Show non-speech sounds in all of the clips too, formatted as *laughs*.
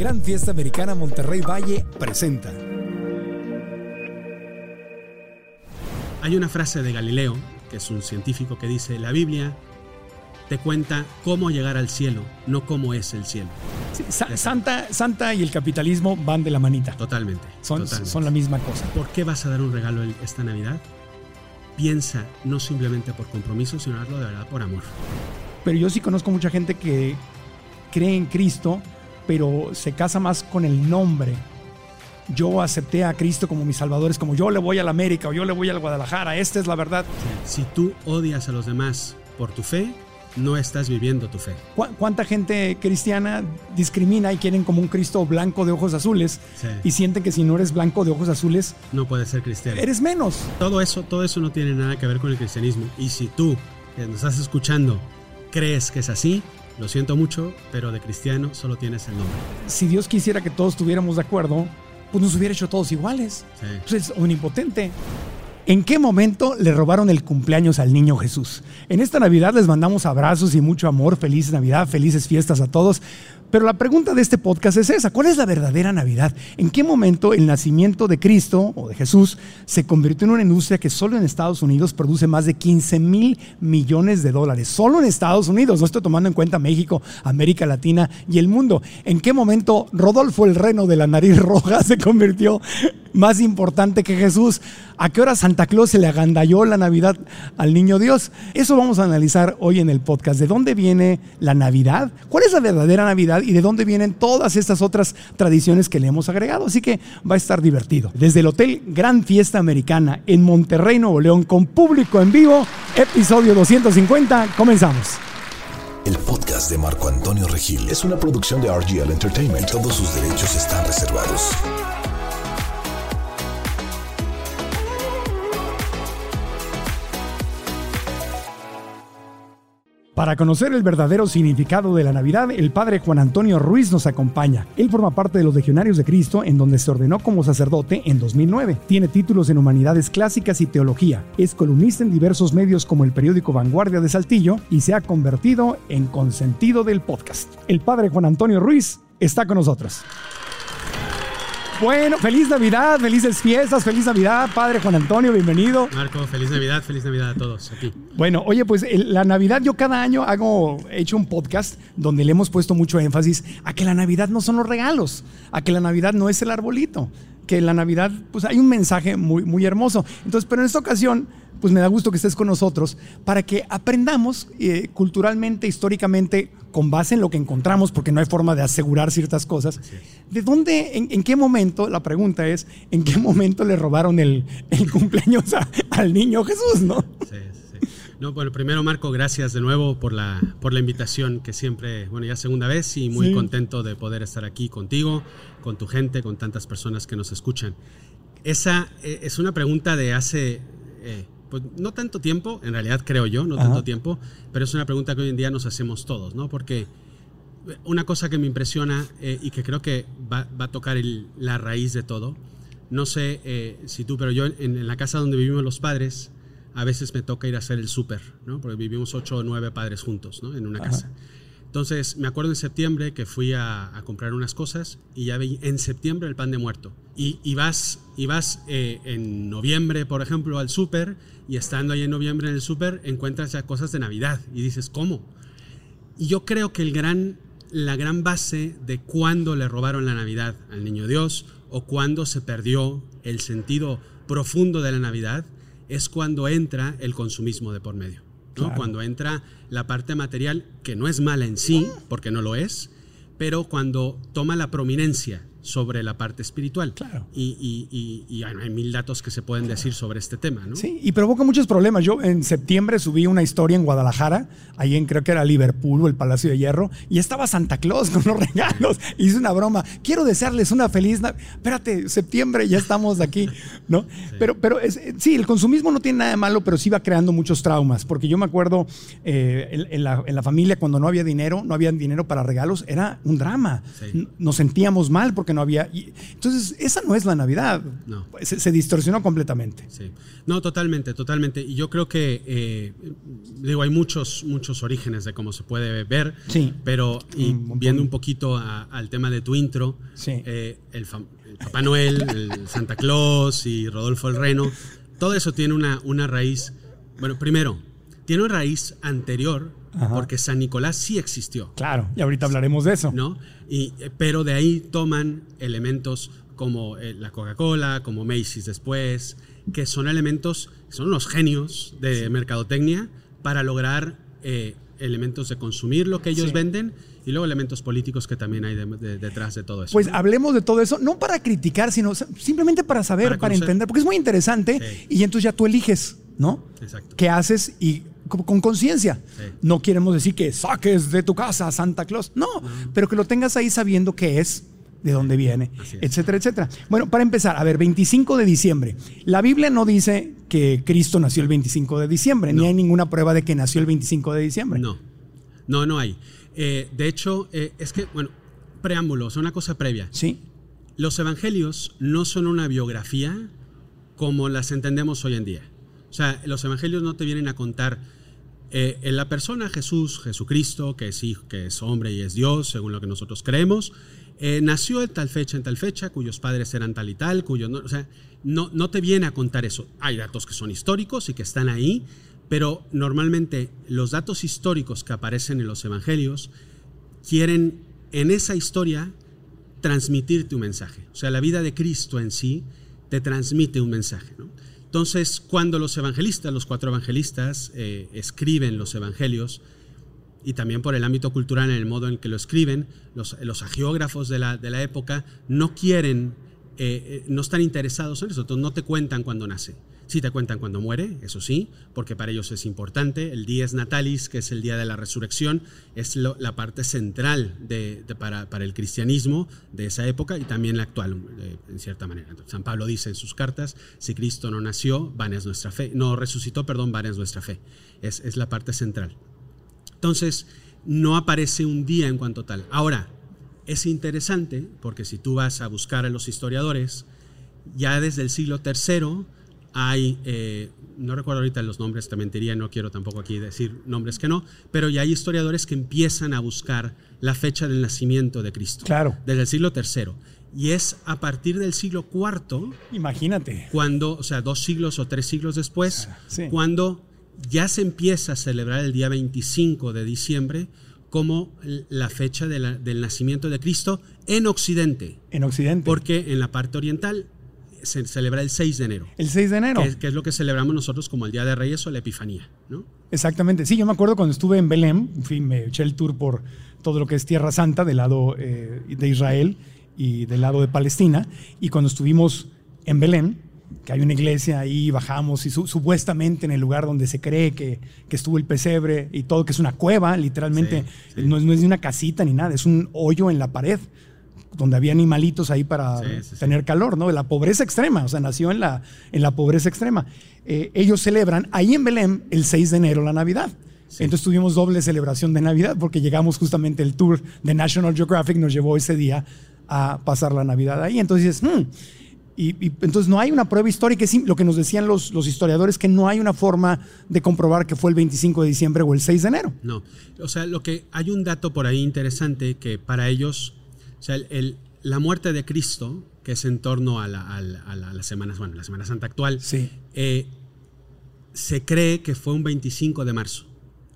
Gran Fiesta Americana Monterrey Valle presenta. Hay una frase de Galileo, que es un científico que dice, la Biblia te cuenta cómo llegar al cielo, no cómo es el cielo. Sí, Sa- Santa, Santa y el capitalismo van de la manita. Totalmente. Son, totalmente. son la misma cosa. ¿Por qué vas a dar un regalo esta Navidad? Piensa no simplemente por compromiso, sino hazlo de verdad por amor. Pero yo sí conozco mucha gente que cree en Cristo, pero se casa más con el nombre. Yo acepté a Cristo como mi salvador, es como yo le voy a la América o yo le voy al Guadalajara, esta es la verdad. Si tú odias a los demás por tu fe, no estás viviendo tu fe. ¿Cu- ¿Cuánta gente cristiana discrimina y quieren como un Cristo blanco de ojos azules Sí. y sienten que si no eres blanco de ojos azules, No puedes ser cristiano. eres menos? Todo eso, todo eso no tiene nada que ver con el cristianismo. Y si tú, que nos estás escuchando, crees que es así, lo siento mucho, pero de cristiano solo tienes el nombre. Si Dios quisiera que todos estuviéramos de acuerdo, pues nos hubiera hecho todos iguales. Sí. Pues es omnipotente. ¿En qué momento le robaron el cumpleaños al niño Jesús? En esta Navidad les mandamos abrazos y mucho amor. Feliz Navidad, felices fiestas a todos. Pero la pregunta de este podcast es esa. ¿Cuál es la verdadera Navidad? ¿En qué momento el nacimiento de Cristo o de Jesús se convirtió en una industria que solo en Estados Unidos produce más de 15 mil millones de dólares? Solo en Estados Unidos. No estoy tomando en cuenta México, América Latina y el mundo. ¿En qué momento Rodolfo el Reno de la nariz roja *laughs* se convirtió más importante que Jesús? ¿A qué hora Santa Claus se le agandalló la Navidad al niño Dios? Eso vamos a analizar hoy en el podcast. ¿De dónde viene la Navidad? ¿Cuál es la verdadera Navidad? ¿Y de dónde vienen todas estas otras tradiciones que le hemos agregado? Así que va a estar divertido. Desde el Hotel Gran Fiesta Americana en Monterrey, Nuevo León, con público en vivo, episodio 250, comenzamos. El podcast de Marco Antonio Regil es una producción de RGL Entertainment. Todos sus derechos están reservados. Para conocer el verdadero significado de la Navidad, el padre Juan Antonio Ruiz nos acompaña. Él forma parte de los Legionarios de Cristo, en donde se ordenó como sacerdote en 2009. Tiene títulos en Humanidades Clásicas y Teología. Es columnista en diversos medios como el periódico Vanguardia de Saltillo y se ha convertido en consentido del podcast. El padre Juan Antonio Ruiz está con nosotros. Bueno, feliz Navidad, felices fiestas, feliz Navidad, padre Juan Antonio, bienvenido. Marco, feliz Navidad, feliz Navidad a todos aquí. Bueno, oye, pues la Navidad yo cada año hago, he hecho un podcast donde le hemos puesto mucho énfasis a que la Navidad no son los regalos, a que la Navidad no es el arbolito, que la Navidad pues hay un mensaje muy, muy hermoso. Entonces, pero en esta ocasión, pues me da gusto que estés con nosotros para que aprendamos eh, culturalmente, históricamente, con base en lo que encontramos, porque no hay forma de asegurar ciertas cosas. ¿De dónde, en, en qué momento, la pregunta es, en qué momento le robaron el, el cumpleaños a- al niño Jesús, no? Sí, sí. No, bueno, primero Marco, gracias de nuevo por la, por la invitación que siempre, bueno, ya segunda vez y muy Sí. contento de poder estar aquí contigo, con tu gente, con tantas personas que nos escuchan. Esa eh, es una pregunta de hace, eh, pues no tanto tiempo, en realidad creo yo, no Ajá. tanto tiempo, pero es una pregunta que hoy en día nos hacemos todos, ¿no? Porque una cosa que me impresiona eh, y que creo que va, va a tocar el- la raíz de todo, no sé eh, si tú, pero yo en, en la casa donde vivimos los padres, a veces me toca ir a hacer el súper, ¿no? Porque vivimos ocho o nueve padres juntos, ¿no? En una casa. Entonces, me acuerdo en septiembre que fui a, comprar unas cosas y ya vi en septiembre el pan de muerto. Y, y vas, y vas eh, en noviembre, por ejemplo, al súper y estando ahí en noviembre en el súper encuentras ya cosas de Navidad y dices, ¿cómo? Y yo creo que el gran, la gran base de cuándo le robaron la Navidad al Niño Dios o cuándo se perdió el sentido profundo de la Navidad es cuando entra el consumismo de por medio. Cuando entra la parte material, que no es mala en sí, porque no lo es, pero cuando toma la prominencia sobre la parte espiritual. Claro. Y, y- y- y hay mil datos que se pueden decir sobre este tema. ¿no? Sí, y provoca muchos problemas. Yo en septiembre subí una historia en Guadalajara, ahí en creo que era Liverpool o el Palacio de Hierro, y estaba Santa Claus con los *laughs* regalos. Hice una broma. Quiero desearles una feliz Nav- Espérate, septiembre, ya estamos aquí, ¿no? *laughs* Pero, pero es- eh, sí, el consumismo no tiene nada de malo, pero sí va creando muchos traumas. Porque yo me acuerdo eh, en, en la, en la familia cuando no había dinero, no había dinero para regalos, era un drama. Sí. Nos sentíamos mal porque no había. y- entonces, esa no es la Navidad. No. Se, se distorsionó completamente. Sí. No, totalmente, totalmente. Y yo creo que, eh, digo, hay muchos, muchos orígenes de cómo se puede ver, Sí. pero y Un viendo un poquito a- al tema de tu intro, Sí. eh, el, el Papá Noel, el Santa Claus y Rodolfo el Reno, todo eso tiene una, una raíz, bueno, primero, tiene una raíz anterior, Ajá. porque San Nicolás sí existió. Claro, y ahorita hablaremos de eso. ¿no? Y, pero de ahí toman elementos como eh, la Coca-Cola, como Macy's después, que son elementos, son unos genios de mercadotecnia para lograr eh, elementos de consumir lo que ellos Sí. venden y luego elementos políticos que también hay de- de- detrás de todo eso. Pues hablemos de todo eso, no para criticar, sino simplemente para saber, Para entender, porque es muy interesante Sí. y entonces ya tú eliges, ¿no? Exacto. ¿Qué haces y con, con conciencia? Sí. No queremos decir que saques de tu casa a Santa Claus, no, pero que lo tengas ahí sabiendo qué es, de dónde viene, es. etcétera, etcétera. Bueno, para empezar, a ver, 25 de diciembre. La Biblia no dice que Cristo nació el 25 de diciembre, ni hay ninguna prueba de que nació el 25 de diciembre. No, no, no hay. Eh, de hecho, eh, es que, bueno, preámbulos, una cosa previa. Sí, Los evangelios no son una biografía como las entendemos hoy en día. O sea, los evangelios no te vienen a contar eh, en la persona Jesús, Jesucristo, que es, hijo, que es hombre y es Dios, según lo que nosotros creemos, eh, nació en tal fecha, en tal fecha, cuyos padres eran tal y tal, cuyos no, o sea, no, no te viene a contar eso. Hay datos que son históricos y que están ahí, pero normalmente los datos históricos que aparecen en los evangelios quieren en esa historia transmitirte un mensaje. O sea, la vida de Cristo en sí te transmite un mensaje. ¿no? Entonces, cuando los evangelistas, los cuatro evangelistas, eh, escriben los evangelios, y también por el ámbito cultural en el modo en que lo escriben, los, los agiógrafos de la, de la época no quieren, eh, eh, no están interesados en eso, entonces no te cuentan cuando nace. Sí te cuentan cuando muere, eso sí, porque para ellos es importante. El dies natalis, que es el día de la resurrección, es la parte central de, para, para el cristianismo de esa época y también la actual, eh, en cierta manera. San Pablo dice en sus cartas, si Cristo no nació, vana es nuestra fe. No resucitó, perdón, vana es nuestra fe. Es, es la parte central. Entonces, no aparece un día en cuanto tal. Ahora, es interesante porque si tú vas a buscar a los historiadores, ya desde el siglo III hay, eh, no recuerdo ahorita los nombres, te mentiría, no quiero tampoco aquí decir nombres que no, pero ya hay historiadores que empiezan a buscar la fecha del nacimiento de Cristo. Claro. Desde el siglo III. Y es a partir del siglo IV imagínate. cuando, o sea, dos siglos o tres siglos después, Sí. cuando ya se empieza a celebrar el día 25 de diciembre como la fecha de la- del nacimiento de Cristo en Occidente, En Occidente. porque en la parte oriental se celebra el 6 de enero, el 6 de enero. que, es, que es lo que celebramos nosotros como el Día de Reyes o la Epifanía, ¿no? Exactamente, sí, yo me acuerdo cuando estuve en Belén, en fin, me eché el tour por todo lo que es Tierra Santa del lado eh, de Israel y del lado de Palestina, y cuando estuvimos en Belén, que hay una iglesia ahí, bajamos y su- supuestamente en el lugar donde se cree que, que estuvo el pesebre y todo, que es una cueva, literalmente, Sí, sí. No, es, no es ni una casita ni nada, es un hoyo en la pared donde había animalitos ahí para Sí, sí, sí. tener calor, ¿no? La pobreza extrema, o sea, nació en la, en la pobreza extrema. Eh, ellos celebran ahí en Belén el 6 de enero la Navidad. Entonces tuvimos doble celebración de Navidad porque llegamos justamente el tour de National Geographic nos llevó ese día a pasar la Navidad ahí. Entonces "Hmm". y, y entonces no hay una prueba histórica. Es lo que nos decían los, los historiadores que no hay una forma de comprobar que fue el 25 de diciembre o el 6 de enero. No, o sea, lo que hay un dato por ahí interesante que para ellos, o sea, el- el- la muerte de Cristo, que es en torno a la, a la- a la- a la semana, bueno, la Semana Santa actual, Sí. eh, se cree que fue un 25 de marzo.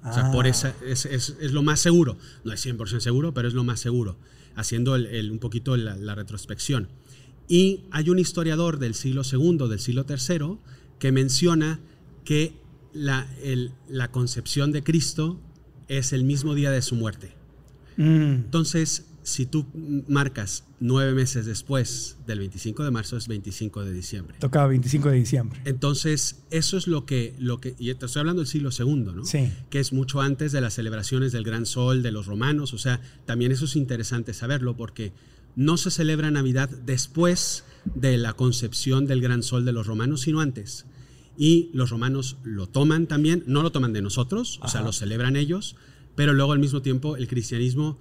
O sea, Ah. por esa, es, es- es lo más seguro. No es 100% seguro, pero es lo más seguro, haciendo el- el- un poquito la, la retrospección. Y hay un historiador del siglo II, del siglo III, que menciona que la, el- la concepción de Cristo es el mismo día de su muerte. Mm, Entonces, si tú marcas nueve meses después del 25 de marzo, es 25 de diciembre. tocaba 25 de diciembre. Entonces, eso es lo que, lo que, y te estoy hablando del siglo segundo, ¿no? Sí. Que es mucho antes de las celebraciones del Gran Sol de los romanos. O sea, también eso es interesante saberlo porque no se celebra Navidad después de la concepción del Gran Sol de los romanos, sino antes. Y los romanos lo toman también, no lo toman de nosotros, o sea, lo celebran ellos, pero luego al mismo tiempo el cristianismo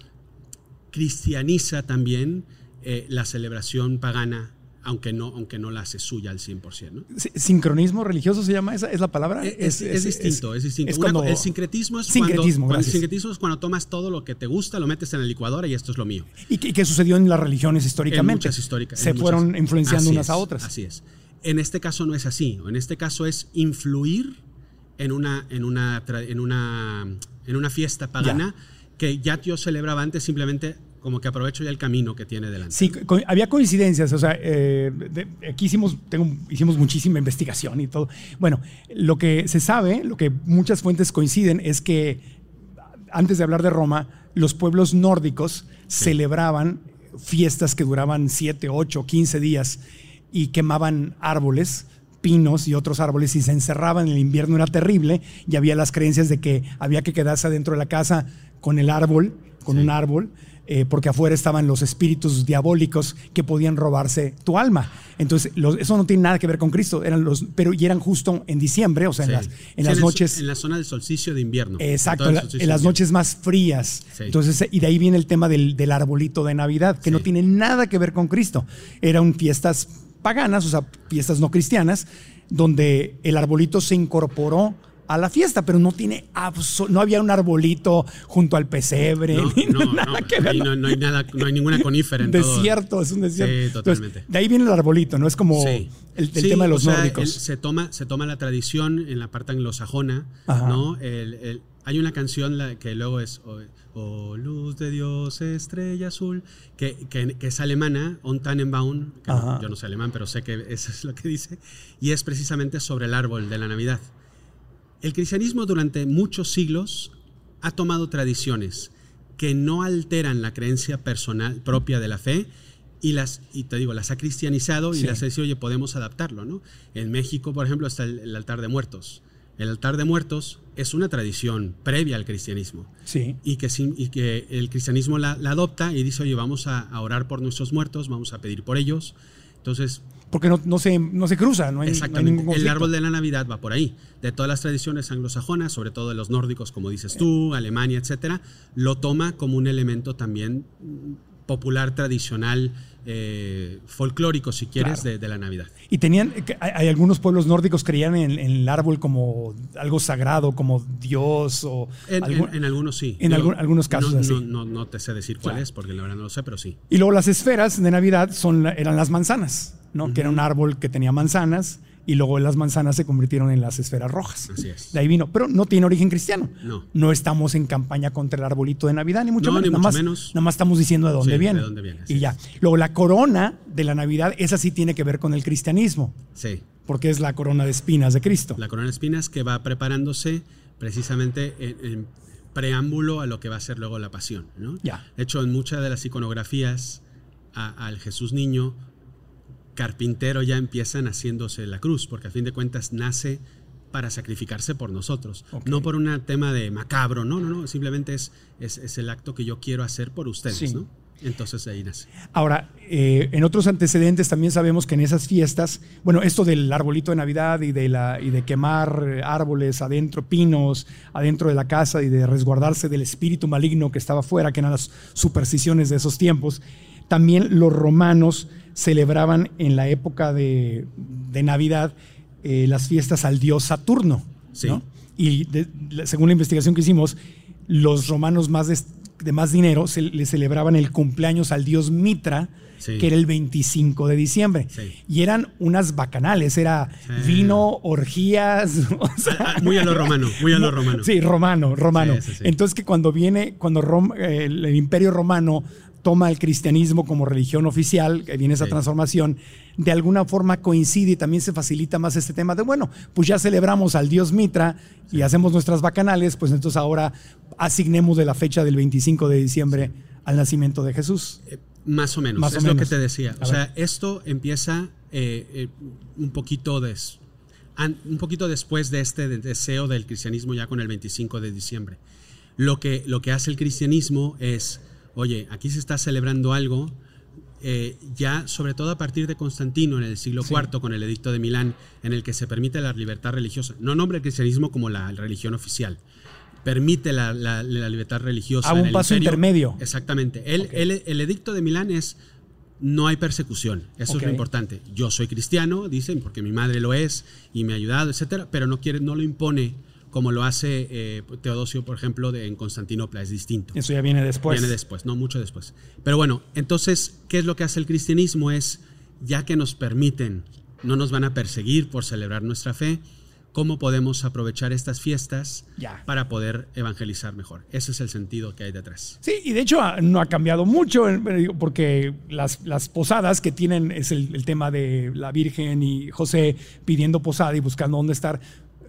cristianiza también eh, la celebración pagana, aunque no, aunque no la hace suya al 100%. ¿no? ¿Sincronismo religioso se llama esa? ¿Es la palabra? Es, es distinto, es, distinto. es Una cuando- co- el sincretismo es Sincretismo, cuando, el sincretismo es cuando tomas todo lo que te gusta, lo metes en la licuadora y esto es lo mío. ¿Y qué, qué sucedió en las religiones históricamente? En muchas históricas. Se en fueron muchas- influenciando unas a es, otras. Así es. En este caso no es así. En este caso es influir en una, en una, en una, en una fiesta pagana que ya yo celebraba antes, simplemente como que aprovecho ya el camino que tiene delante. Sí, co- había coincidencias, o sea, eh, de- aquí hicimos, tengo- hicimos muchísima investigación y todo. Bueno, lo que se sabe, lo que muchas fuentes coinciden es que antes de hablar de Roma, los pueblos nórdicos celebraban fiestas que duraban 7, 8, 15 días y quemaban árboles pinos y otros árboles y se encerraban, el invierno era terrible y había las creencias de que había que quedarse dentro de la casa con el árbol, con un árbol, eh, porque afuera estaban los espíritus diabólicos que podían robarse tu alma. Entonces, los- eso no tiene nada que ver con Cristo, eran los, pero y eran justo en diciembre, o sea, Sí. en las, en Sí, las el- noches. En la zona del solsticio de invierno. Exacto, en, la- las noches más frías. Sí. Entonces, y de ahí viene el tema del, del arbolito de Navidad, que no tiene nada que ver con Cristo. Eran fiestas paganas, o sea, fiestas no cristianas, donde el arbolito se incorporó a la fiesta, pero no tiene no había un arbolito junto al pesebre, No, ni no, *laughs* nada no, que ver. ¿no? no, hay nada, no hay ninguna conífera en todo. desierto, es un desierto. Sí, Entonces, totalmente. de ahí viene el arbolito, ¿no? Es como Sí. el, el Sí, tema de o los sea, nórdicos. el- se, toma, se toma la tradición en la parte anglosajona, Ajá. ¿no? El- el- hay una canción que luego es oh, oh, luz de Dios, estrella azul, que, que- que es alemana, On Tannenbaum, que yo no sé alemán, pero sé que *laughs* eso es lo que dice, y es precisamente sobre el árbol de la Navidad. El cristianismo durante muchos siglos ha tomado tradiciones que no alteran la creencia personal propia de la fe y las y te digo las ha cristianizado y Sí. las ha dicho oye podemos adaptarlo no en México por ejemplo está el, el altar de muertos el altar de muertos es una tradición previa al cristianismo Sí. y que, y que el cristianismo la, la adopta y dice oye vamos a, a orar por nuestros muertos vamos a pedir por ellos entonces Porque no, no, se, no se cruza, no hay, no hay Exactamente. ningún el árbol de la Navidad va por ahí. De todas las tradiciones anglosajonas, sobre todo de los nórdicos, como dices tú, Alemania, etcétera, lo toma como un elemento también popular, tradicional, eh, folclórico, si quieres, Claro. de, de la Navidad. Y tenían, hay, algunos pueblos nórdicos creían en, en el árbol como algo sagrado, como Dios o En, algún- en- en algunos sí. en Yo algún- algunos casos no, así. No, no- no te sé decir cuál Claro. es, porque la verdad no lo sé, pero sí. Y luego las esferas de Navidad son, eran las manzanas, ¿no? Que era un árbol que tenía manzanas y luego las manzanas se convirtieron en las esferas rojas. Así es. De ahí vino, pero no tiene origen cristiano. No. No estamos en campaña contra el arbolito de Navidad, ni mucho No, menos. ni nada, mucho más, menos. nada más estamos diciendo de dónde Sí, de viene. dónde viene, Y ya. Luego la corona de la Navidad, esa sí tiene que ver con el cristianismo, Sí. porque es la corona de espinas de Cristo. La corona de espinas que va preparándose precisamente en, en preámbulo a lo que va a ser luego la pasión. ¿no? Ya. De hecho, en muchas de las iconografías al Jesús niño, carpintero ya empiezan haciéndose la cruz, porque a fin de cuentas nace para sacrificarse por nosotros, no por un tema de macabro, no, no, no, simplemente es, es, es el acto que yo quiero hacer por ustedes. Sí. ¿no? Entonces ahí nace. Ahora, eh, en otros antecedentes también sabemos que en esas fiestas, bueno, esto del arbolito de Navidad y de, la, y de quemar eh, árboles adentro, pinos adentro de la casa y de resguardarse del espíritu maligno que estaba afuera, que eran las supersticiones de esos tiempos, también los romanos celebraban en la época de, de Navidad eh, las fiestas al dios Saturno. Sí. ¿no? Y de- según la investigación que hicimos, los romanos más de, de más dinero se, le celebraban el cumpleaños al dios Mitra, Sí. que era el 25 de diciembre. Sí. Y eran unas bacanales, era vino, orgías. *laughs* o sea, Ah, muy a lo romano, muy a lo romano. Sí, romano, romano. Entonces que cuando viene, cuando Rom- eh, el imperio romano toma el cristianismo como religión oficial, que viene esa Sí. transformación, de alguna forma coincide y también se facilita más este tema de, bueno, pues ya celebramos al dios Mitra y hacemos nuestras bacanales, pues entonces ahora asignemos de la fecha del 25 de diciembre al nacimiento de Jesús. Más o menos, Más o es lo que te decía. A O sea, ver. esto empieza eh, eh, un, poquito un poquito después de este de- deseo del cristianismo ya con el 25 de diciembre. Lo que, lo que hace el cristianismo es, oye, aquí se está celebrando algo, eh, ya sobre todo a partir de Constantino en el siglo Sí. IV con el edicto de Milán, en el que se permite la libertad religiosa. No nombra el cristianismo como la religión oficial. Permite la, la- la libertad religiosa. A en un el paso imperio. intermedio. Exactamente. El, Ok. el- el edicto de Milán es no hay persecución. Eso es lo importante. Yo soy cristiano, dicen, porque mi madre lo es y me ha ayudado, etcétera, pero no quiere, no lo impone como lo hace eh, Teodosio, por ejemplo, de, en Constantinopla. Es distinto. Eso ya viene después. Viene después, no mucho después. Pero bueno, entonces, ¿qué es lo que hace el cristianismo? Es, ya que nos permiten, no nos van a perseguir por celebrar nuestra fe, ¿cómo podemos aprovechar estas fiestas Ya. para poder evangelizar mejor? Ese es el sentido que hay detrás. Sí, y de hecho ah, no ha cambiado mucho, eh, porque las, las posadas que tienen es el, el tema de la Virgen y José pidiendo posada y buscando dónde estar,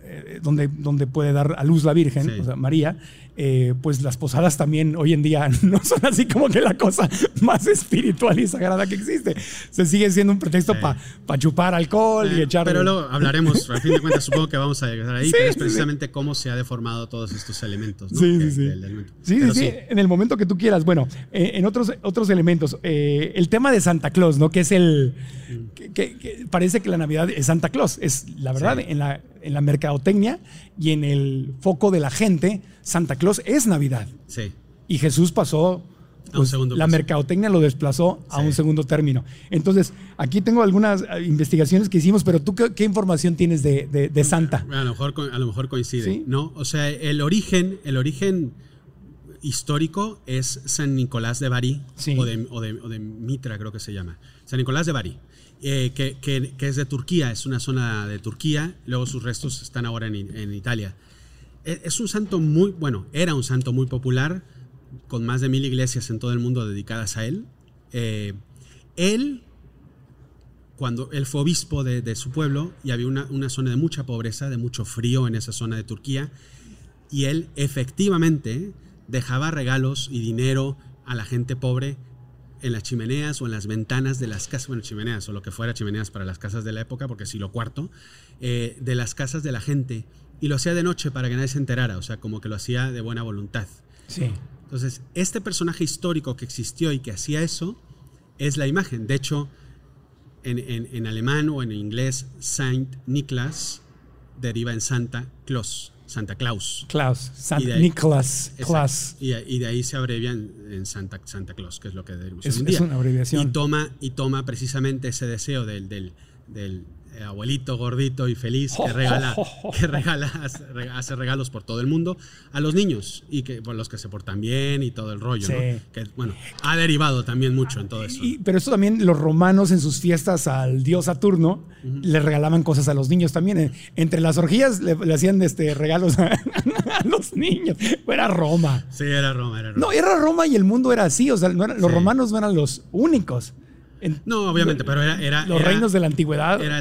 eh, donde, donde puede dar a luz la Virgen, Sí. o sea, María, eh, pues las posadas también hoy en día *laughs* no son así como que la cosa más espiritual y sagrada que existe. Se sigue siendo un pretexto Sí. para chupar alcohol y Eh, echar... Pero luego *laughs* hablaremos, a fin de cuentas supongo que vamos a llegar ahí, Sí, pero es sí, precisamente cómo se ha deformado todos estos elementos. ¿no? Sí, sí, sí. Sí, en el momento que tú quieras. Bueno, eh, en otros, otros elementos, el tema de Santa Claus, ¿no? Que es el. Que, que- que parece que la Navidad es Santa Claus. Es la verdad, en, la, en la mercadotecnia y en el foco de la gente, Santa Claus es Navidad. Sí. Y Jesús pasó. Pues, segundo la paso. mercadotecnia lo desplazó a Sí. un segundo término. Entonces, aquí tengo algunas eh, investigaciones que hicimos, pero tú, ¿qué, qué información tienes de, de- de Santa? A lo mejor, a lo mejor coincide, Sí. ¿no? O sea, el origen, el origen histórico es San Nicolás de Bari, Sí. o, de, o de- o de Mitra creo que se llama. San Nicolás de Bari, eh, que, es de Turquía, es una zona de Turquía, luego sus restos están ahora en, en Italia. E- Es un santo muy, bueno, era un santo muy popular, con más de mil iglesias en todo el mundo dedicadas a él. Eh, él, cuando él fue obispo de, de su pueblo, y había una, una zona de mucha pobreza, de mucho frío en esa zona de Turquía, y él efectivamente dejaba regalos y dinero a la gente pobre en las chimeneas o en las ventanas de las casas, bueno, chimeneas o lo que fuera chimeneas para las casas de la época, porque siglo cuarto, eh, de las casas de la gente, y lo hacía de noche para que nadie se enterara, o sea, como que lo hacía de buena voluntad. Sí. Entonces, este personaje histórico que existió y que hacía eso es la imagen. De hecho, en, en- en alemán o en inglés, Saint Nicholas deriva en Santa Claus, Santa Claus. Klaus, San Y de ahí- Nicolás. Y, y de ahí se abrevia en, en Santa, Santa Claus, que es lo que Es- hoy en es día. una abreviación. Y toma, y toma precisamente ese deseo del, del, del abuelito gordito y feliz que *laughs* regala, que regala hace, re- hace regalos por todo el mundo a los niños y que por los que se portan bien y todo el rollo, ¿no? Que bueno, ha derivado también mucho en todo eso. Y- pero esto también los romanos en sus fiestas al dios Saturno le regalaban cosas a los niños también. Eh, Entre las orgías le, le hacían este, regalos a, *laughs* a los niños. Era Roma. Sí, era Roma, era Roma. No, era Roma y el mundo era así. O sea, no los Sí. romanos no eran los únicos. En- No, obviamente, pero era, era los era- reinos de la antigüedad. era,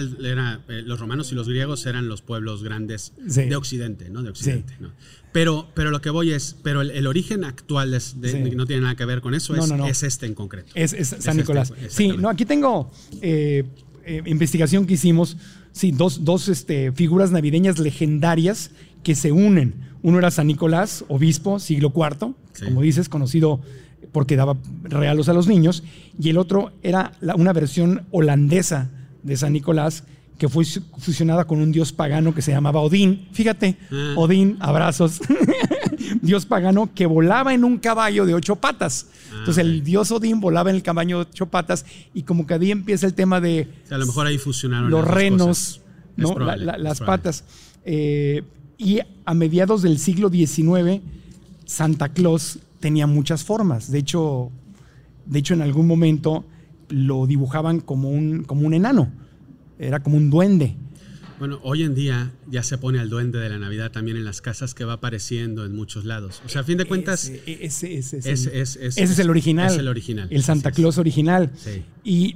eh, los romanos y los griegos eran los pueblos grandes Sí. de Occidente, ¿no? De Occidente, ¿no? Pero, pero lo que voy es, pero el, el origen actual de- Sí. no tiene nada que ver con eso, No, es, no, no. es este en concreto. Es, es San este, Nicolás. sí, exactamente. no, aquí tengo eh, eh, investigación que hicimos. Sí, dos, dos este, figuras navideñas legendarias que se unen. Uno era San Nicolás, obispo, siglo IV, Sí. como dices, conocido porque daba regalos a los niños, y el otro era la- una versión holandesa de San Nicolás que fue fusionada con un dios pagano que se llamaba Odín. Fíjate, Ah. Odín, abrazos. *laughs* dios pagano que volaba en un caballo de ocho patas. Entonces el dios Odín volaba en el caballo de ocho patas y como que ahí empieza el tema de O sea, a lo mejor ahí fusionaron los renos, ¿no? probable, La- la- es las patas. Eh, y a mediados del siglo XIX, Santa Claus tenía muchas formas. De hecho, de hecho en algún momento lo dibujaban como un, como un enano. Era como un duende. Bueno, hoy en día ya se pone al duende de la Navidad también en las casas que va apareciendo en muchos lados. O sea, a fin de cuentas, Ese, ese- ese es, el, es- es- ese es el original. es el original, El Santa. Claus original. Sí. Y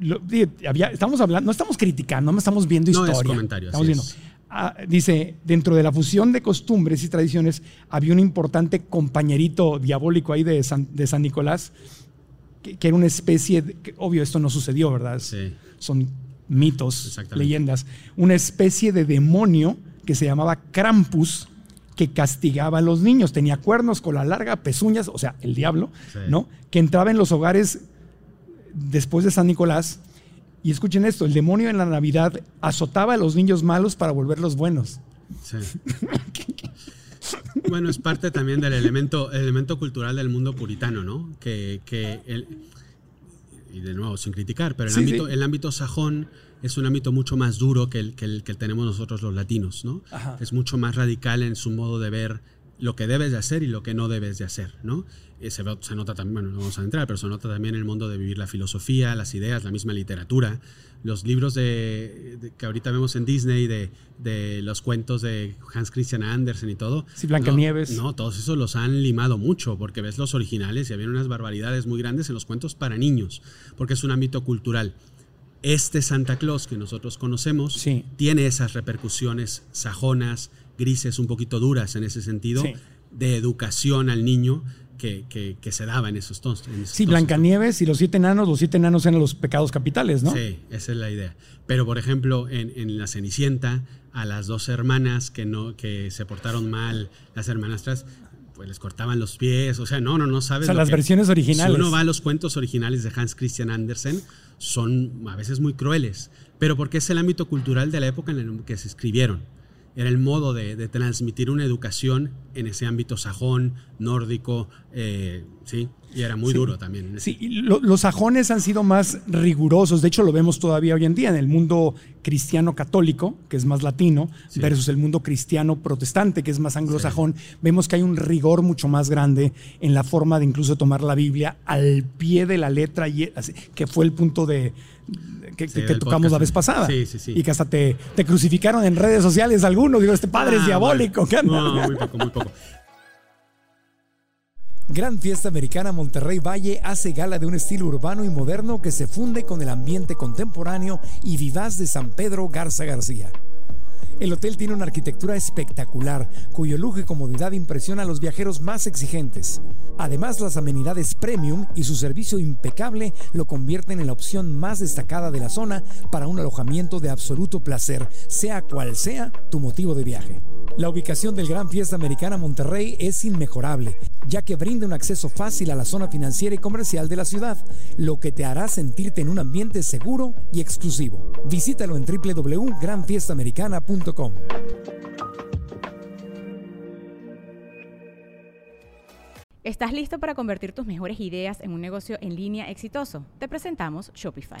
lo- había- estamos hablando, no estamos criticando, no estamos viendo No, es historia. comentario, Estamos viendo. Ah, dice, dentro de la fusión de costumbres y tradiciones había un importante compañerito diabólico ahí de San, de San Nicolás, que, que era una especie, de, que, obvio esto no sucedió, ¿verdad? Sí. Son mitos, leyendas. Una especie de demonio que se llamaba Krampus, que castigaba a los niños. Tenía cuernos, cola larga, pezuñas, o sea, el diablo, Sí. ¿no? Que entraba en los hogares después de San Nicolás. Y escuchen esto, el demonio en la Navidad azotaba a los niños malos para volverlos buenos. Sí. Bueno, es parte también del elemento, el elemento cultural del mundo puritano, ¿no? Que, que el- y de nuevo, sin criticar, pero el, Sí, ámbito, sí. el ámbito sajón es un ámbito mucho más duro que el que, el que tenemos nosotros los latinos, ¿no? Ajá. Es mucho más radical en su modo de ver lo que debes de hacer y lo que no debes de hacer, ¿no? Eh, se, ve- se nota también, bueno, no vamos a entrar, pero se nota también el mundo de vivir la filosofía, las ideas, la misma literatura, los libros de, de- que ahorita vemos en Disney, de, de los cuentos de Hans Christian Andersen y todo. Sí, Blancanieves. No, no, todos esos los han limado mucho, porque ves los originales y había unas barbaridades muy grandes en los cuentos para niños, porque es un ámbito cultural. Este Santa Claus que nosotros conocemos Sí. tiene esas repercusiones sajonas, grises, un poquito duras en ese sentido, Sí. de educación al niño que, que- que se daba en esos tons. en esos Sí. Blancanieves y los siete enanos, los siete enanos eran los pecados capitales, ¿no? Sí, esa es la idea. Pero, por ejemplo, en, en La Cenicienta, a las dos hermanas que, no, que se portaron mal, las hermanastras, pues les cortaban los pies. O sea, no, no, no sabes. O sea, las que- versiones originales. Si uno va a los cuentos originales de Hans Christian Andersen, son a veces muy crueles. Pero porque es el ámbito cultural de la época en el que se escribieron. Era el modo de, de transmitir una educación en ese ámbito sajón, nórdico, eh, sí, y era muy Sí. duro también. Sí, lo- los sajones han sido más rigurosos, de hecho lo vemos todavía hoy en día en el mundo cristiano católico, que es más latino, Sí. versus el mundo cristiano protestante, que es más anglosajón, vemos que hay un rigor mucho más grande en la forma de incluso tomar la Biblia al pie de la letra, y, así, que fue el punto de que, Sí, que- que del tocamos la vez pasada. Sí, sí, sí. Y que hasta te, te crucificaron en redes sociales algunos, digo, este padre es Ah, diabólico. bueno. ¿qué anda? No, muy poco, muy poco. Gran Fiesta Americana Monterrey Valle hace gala de un estilo urbano y moderno que se funde con el ambiente contemporáneo y vivaz de San Pedro Garza García. El hotel tiene una arquitectura espectacular, cuyo lujo y comodidad impresiona a los viajeros más exigentes. Además, las amenidades premium y su servicio impecable lo convierten en la opción más destacada de la zona para un alojamiento de absoluto placer, sea cual sea tu motivo de viaje. La ubicación del Gran Fiesta Americana Monterrey es inmejorable, ya que brinda un acceso fácil a la zona financiera y comercial de la ciudad, lo que te hará sentirte en un ambiente seguro y exclusivo. Visítalo en www.granfiestamericana.com. ¿Estás listo para convertir tus mejores ideas en un negocio en línea exitoso? Te presentamos Shopify.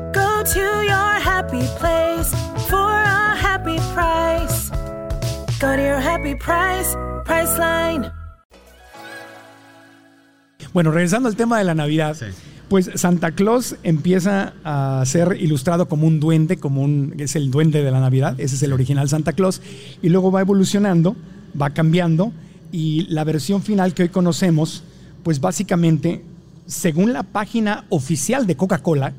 Go to your happy place for a happy price. Go to your happy price, Priceline. Bueno, regresando al tema de la Navidad, Sí. pues Santa Claus empieza a ser ilustrado como un duende, como un es el duende de la Navidad, ese es el original Santa Claus, y luego va evolucionando, va cambiando, y la versión final que hoy conocemos, pues básicamente, según la página oficial de Coca-Cola,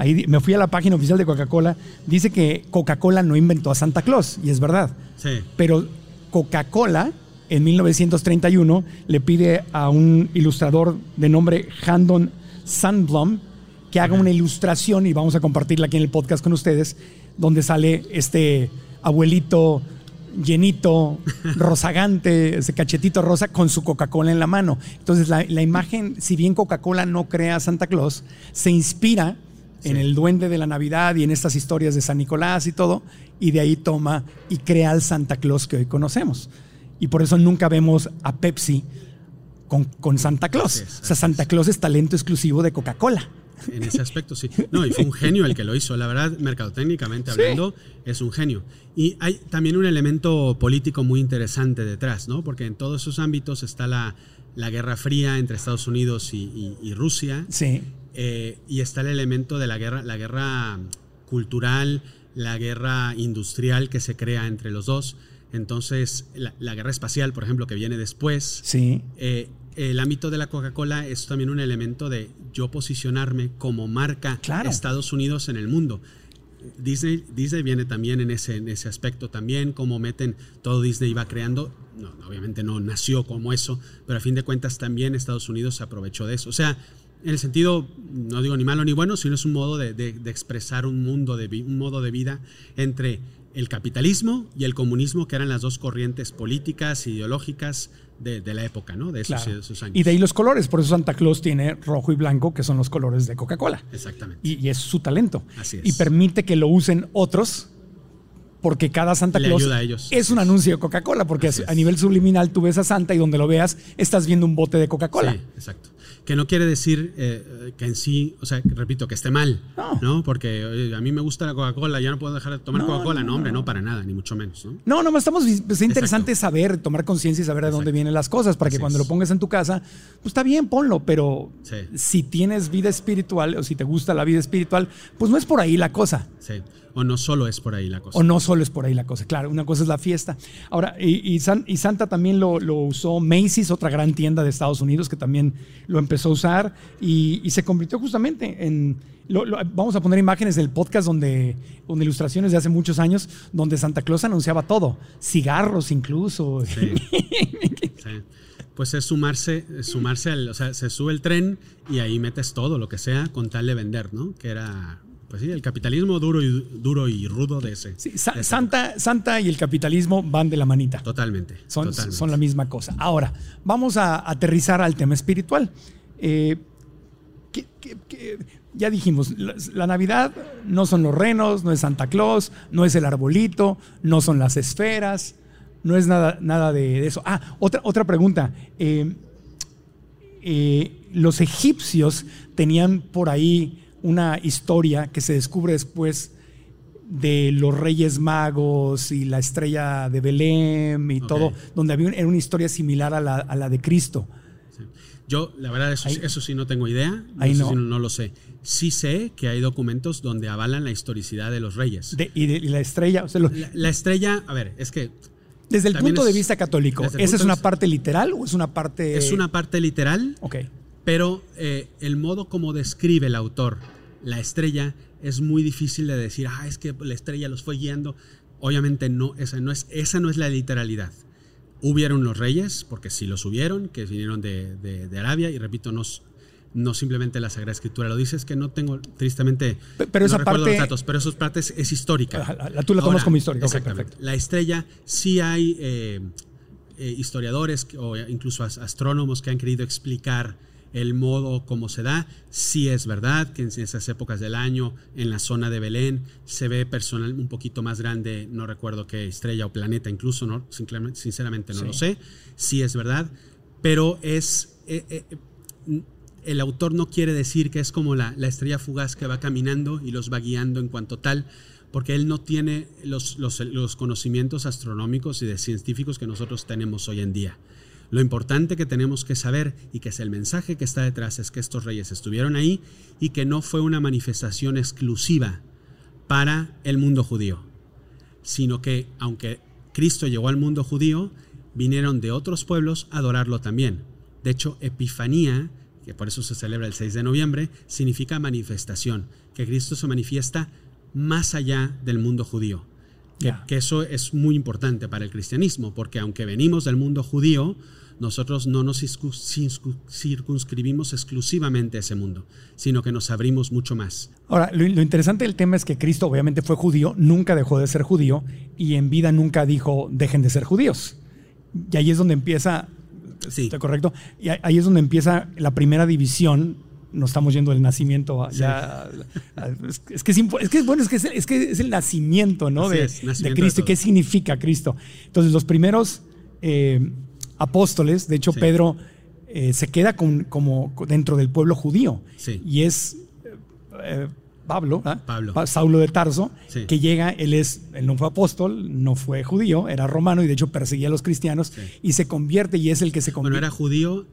ahí me fui a la página oficial de Coca-Cola, dice que Coca-Cola no inventó a Santa Claus, y es verdad. Sí. Pero Coca-Cola en 1931 le pide a un ilustrador de nombre Handon Sandblom que haga una ilustración y vamos a compartirla aquí en el podcast con ustedes, donde sale este abuelito llenito, *laughs* rozagante, ese cachetito rosa con su Coca-Cola en la mano. Entonces la, la imagen, si bien Coca-Cola no crea a Santa Claus, se inspira en el duende de la Navidad y en estas historias de San Nicolás y todo, y de ahí toma y crea al Santa Claus que hoy conocemos. Y por eso nunca vemos a Pepsi con, con Santa Claus. O sea, Santa Claus es talento exclusivo de Coca-Cola. En ese aspecto, sí. No, y fue un genio el que lo hizo. La verdad, mercadotécnicamente Sí. hablando, es un genio. Y hay también un elemento político muy interesante detrás, ¿no? Porque en todos esos ámbitos está la, la Guerra Fría entre Estados Unidos y, y- y Rusia. Sí. Eh, y está el elemento de la guerra, la guerra cultural, la guerra industrial que se crea entre los dos. Entonces, la, la guerra espacial, por ejemplo, que viene después, Sí. eh, el ámbito de la Coca-Cola es también un elemento de yo posicionarme como marca Claro. Estados Unidos en el mundo. Disney, Disney viene también en ese, en ese aspecto también, como meten, todo Disney va creando, no, obviamente no nació como eso, pero a fin de cuentas también Estados Unidos se aprovechó de eso. O sea, en el sentido, no digo ni malo ni bueno, sino es un modo de, de- de expresar un mundo de un modo de vida entre el capitalismo y el comunismo, que eran las dos corrientes políticas, ideológicas de, de la época, ¿no? De esos, Claro. de esos años. Y de ahí los colores, por eso Santa Claus tiene rojo y blanco, que son los colores de Coca-Cola. Exactamente. Y, y es su talento. Así es. Y permite que lo usen otros, porque cada Santa Le Claus ayuda a ellos. es un anuncio de Coca-Cola, porque Así a es. nivel subliminal tú ves a Santa y donde lo veas estás viendo un bote de Coca-Cola. Sí, exacto. Que no quiere decir eh, que en sí, o sea, repito, que esté mal, No. ¿no? Porque oye, a mí me gusta la Coca-Cola, ya no puedo dejar de tomar No, Coca-Cola. no, No, hombre, no. para nada, ni mucho menos, ¿no? No, no, estamos, pues, es interesante Exacto. saber, tomar conciencia y saber de dónde vienen las cosas, para que Así cuando es. lo pongas en tu casa, pues está bien, ponlo, pero Sí. si tienes vida espiritual o si te gusta la vida espiritual, pues no es por ahí la cosa. Sí. O no solo es por ahí la cosa. O no solo es por ahí la cosa, claro, una cosa es la fiesta. Ahora, y, y San- y Santa también lo, lo usó Macy's, otra gran tienda de Estados Unidos que también lo empezó a usar y, y se convirtió justamente en... lo- lo- vamos a poner imágenes del podcast donde, donde ilustraciones de hace muchos años, donde Santa Claus anunciaba todo, cigarros incluso. Sí. *laughs* Sí. Pues es sumarse, es sumarse al, o sea, se sube el tren y ahí metes todo, lo que sea, con tal de vender, ¿no? Que era, pues sí, el capitalismo duro y duro y rudo de ese. Sí, Sa- de ese- Santa, Santa y el capitalismo van de la manita. Totalmente. Son, totalmente. son la misma cosa. Ahora, vamos a aterrizar al tema espiritual. Eh, ¿qué- qué- qué? ya dijimos, la, la Navidad no son los renos, no es Santa Claus, no es el arbolito, no son las esferas, no es nada, nada de, de eso. Ah, otra, otra pregunta. Eh, eh, los egipcios tenían por ahí una historia que se descubre después de los Reyes Magos y la estrella de Belém y todo, donde había un- era una historia similar a la, a la de Cristo. Yo, la verdad, eso, Ahí- eso sí no tengo idea. Ahí eso no. sí no lo sé. Sí sé que hay documentos donde avalan la historicidad de los reyes. De- y, de- y la estrella, o sea, lo- La, la estrella, a ver, es que desde el punto de vista católico, ¿esa es una parte literal o es una parte...? es una parte literal, Ok, pero eh, el modo como describe el autor la estrella es muy difícil de decir, ah, es que la estrella los fue guiando. Obviamente no, esa no es, esa no es la literalidad. Hubieron los reyes, porque sí los hubieron, que vinieron de, de- de Arabia, y repito, no, no simplemente la Sagrada Escritura lo dice, es que no tengo, tristemente, Pe- pero no esa recuerdo parte- los datos, pero esa parte es, es histórica. La- la- tú la tomas como histórica, Exactamente. perfecto. La estrella, sí hay eh, eh, historiadores o incluso astrónomos que han querido explicar el modo como se da. Sí es verdad que en esas épocas del año, en la zona de Belén, se ve personal un poquito más grande, no recuerdo qué estrella o planeta incluso, no, sinceramente no lo sé. Sí es verdad, pero es... Eh, eh, el autor no quiere decir que es como la, estrella fugaz que va caminando y los va guiando en cuanto tal, porque él no tiene los, los conocimientos astronómicos y de científicos que nosotros tenemos hoy en día. Lo importante que tenemos que saber y que es el mensaje que está detrás es que estos reyes estuvieron ahí y que no fue una manifestación exclusiva para el mundo judío, sino que aunque Cristo llegó al mundo judío, vinieron de otros pueblos a adorarlo también. De hecho, Epifanía, que por eso se celebra el 6 de noviembre, significa manifestación, que Cristo se manifiesta más allá del mundo judío. Que, eso es muy importante para el cristianismo, porque aunque venimos del mundo judío, nosotros no nos circunscribimos exclusivamente a ese mundo, sino que nos abrimos mucho más. Ahora, lo, interesante del tema es que Cristo obviamente fue judío, nunca dejó de ser judío y en vida nunca dijo dejen de ser judíos. Y ahí es donde empieza, sí. ¿está correcto? Y ahí es donde empieza la primera división nos estamos yendo del nacimiento es, que es, bueno, es que es, que es el nacimiento, ¿no? De, Cristo. ¿Y qué significa Cristo? Entonces, los primeros eh, apóstoles, de hecho, Pedro eh, se queda con, como dentro del pueblo judío. Y es eh, Pablo, ¿ah? Saulo de Tarso, que llega, él, es, él no fue apóstol, no fue judío, era romano y de hecho perseguía a los cristianos y se convierte y es el que se convierte. Bueno, era judío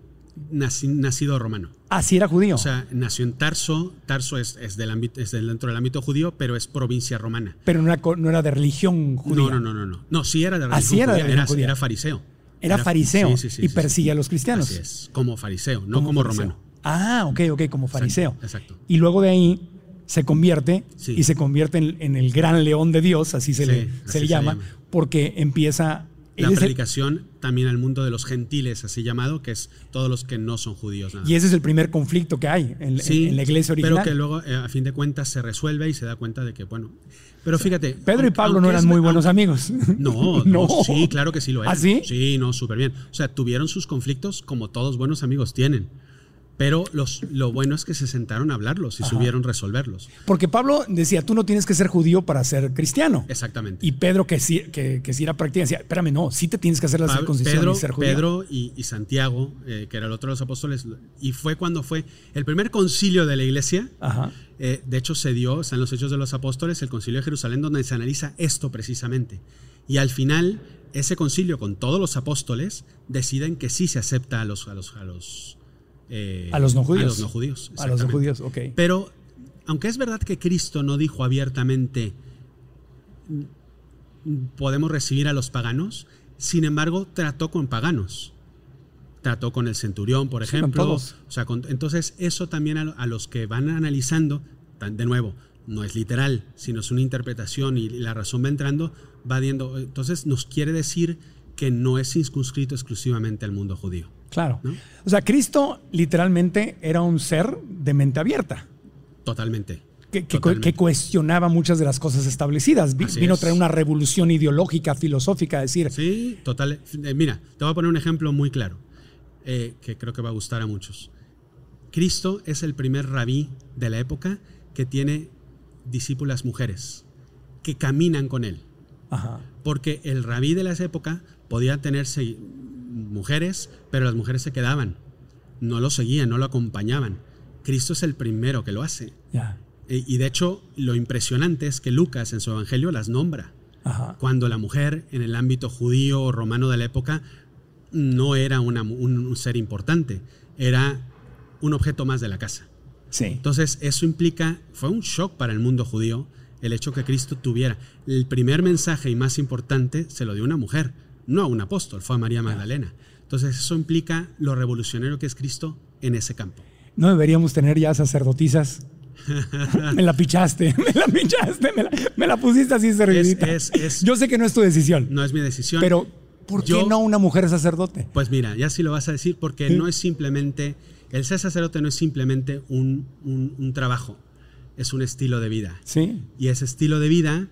nacido romano. Así ah, era judío. O sea, nació en Tarso. Tarso es, del ámbito, es dentro del ámbito judío, pero es provincia romana. Pero no era, no era de religión judía. No, no, no, no. No, sí era de religión Así era De religión judía. Era, fariseo. Era, fariseo y persigue a los cristianos. Así es, como fariseo, no como, romano. Ah, ok, ok, como fariseo. Exacto. Y luego de ahí se convierte y se convierte en, el gran león de Dios, así se, le, se le llama, porque empieza la predicación también al mundo de los gentiles, así llamado, que es todos los que no son judíos. Y ese es el primer conflicto que hay en, la iglesia original. Pero que luego, eh, a fin de cuentas, se resuelve y se da cuenta de que, bueno. Pero fíjate. Pedro y Pablo no eran muy buenos amigos. *laughs* *laughs* No, no, sí, claro que sí lo eran. ¿Ah, sí? Sí, no, súper bien. O sea, tuvieron sus conflictos como todos buenos amigos tienen. Pero los, lo bueno es que se sentaron a hablarlos y subieron resolverlos. Porque Pablo decía, tú no tienes que ser judío para ser cristiano. Exactamente. Y Pedro, que sí, que, que era práctica, decía, espérame, no, sí te tienes que hacer la circuncisión Pedro, y ser judío. Pedro y, Santiago, eh, que era el otro de los apóstoles, y fue cuando fue el primer concilio de la iglesia. Eh, de hecho, se dio, en los Hechos de los Apóstoles, el concilio de Jerusalén, donde se analiza esto precisamente. Y al final, ese concilio con todos los apóstoles deciden que sí se acepta a los, a los, a los eh, a los no judíos. A los no judíos. A los no judíos, ok. Pero, aunque es verdad que Cristo no dijo abiertamente, podemos recibir a los paganos, sin embargo, trató con paganos. Trató con el centurión, por ejemplo. O sea, entonces, eso también a, los que van analizando, de nuevo, no es literal, sino es una interpretación y la razón va entrando, va viendo. Entonces, nos quiere decir que no es circunscrito exclusivamente al mundo judío. Claro. O sea, Cristo literalmente era un ser de mente abierta. Totalmente. Que, cuestionaba muchas de las cosas establecidas. vino a traer una revolución ideológica, filosófica, decir. Sí, total. Eh, mira, te voy a poner un ejemplo muy claro, eh, que creo que va a gustar a muchos. Cristo es el primer rabí de la época que tiene discípulas mujeres, que caminan con él. Porque el rabí de la época podía tener mujeres, pero las mujeres se quedaban, no lo seguían, no lo acompañaban. Cristo es el primero que lo hace. Y, de hecho, lo impresionante es que Lucas en su evangelio las nombra. Cuando la mujer en el ámbito judío o romano de la época no era un, ser importante, era un objeto más de la casa. Sí. Entonces, eso implica, fue un shock para el mundo judío el hecho que Cristo tuviera. El primer mensaje y más importante se lo dio una mujer no a un apóstol, fue a María Magdalena. Entonces eso implica lo revolucionario que es Cristo en ese campo. No deberíamos tener ya sacerdotisas. *laughs* *laughs* me la pichaste, me la pichaste, me la, pusiste así servidita. Yo sé que no es tu decisión. No es mi decisión. Pero, ¿por qué no una mujer sacerdote? Pues mira, ya sí lo vas a decir, porque no es simplemente, el ser sacerdote no es simplemente un, un trabajo, es un estilo de vida. Sí. Y ese estilo de vida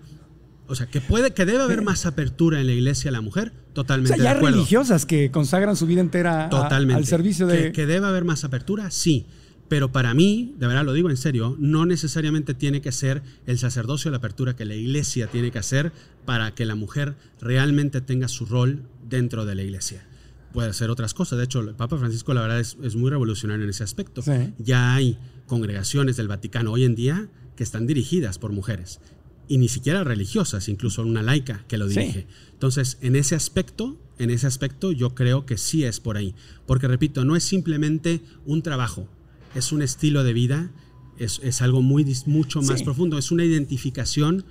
O sea, que puede, que debe haber más apertura en la iglesia a la mujer, O totalmente sea, ya de acuerdo. religiosas que consagran su vida entera a- al servicio de... Que, que debe haber más apertura, sí. Pero para mí, de verdad lo digo en serio, no necesariamente tiene que ser el sacerdocio la apertura que la iglesia tiene que hacer para que la mujer realmente tenga su rol dentro de la iglesia. Puede hacer otras cosas. De hecho, el Papa Francisco, la verdad, es, es muy revolucionario en ese aspecto. Sí. Ya hay congregaciones del Vaticano hoy en día que están dirigidas por mujeres. Y ni siquiera religiosas, incluso una laica que lo Sí. dirige. Entonces, en ese aspecto, en ese aspecto, yo creo que sí es por ahí. Porque, repito, no es simplemente un trabajo, es un estilo de vida, es, es algo muy, mucho más Sí. profundo, es una identificación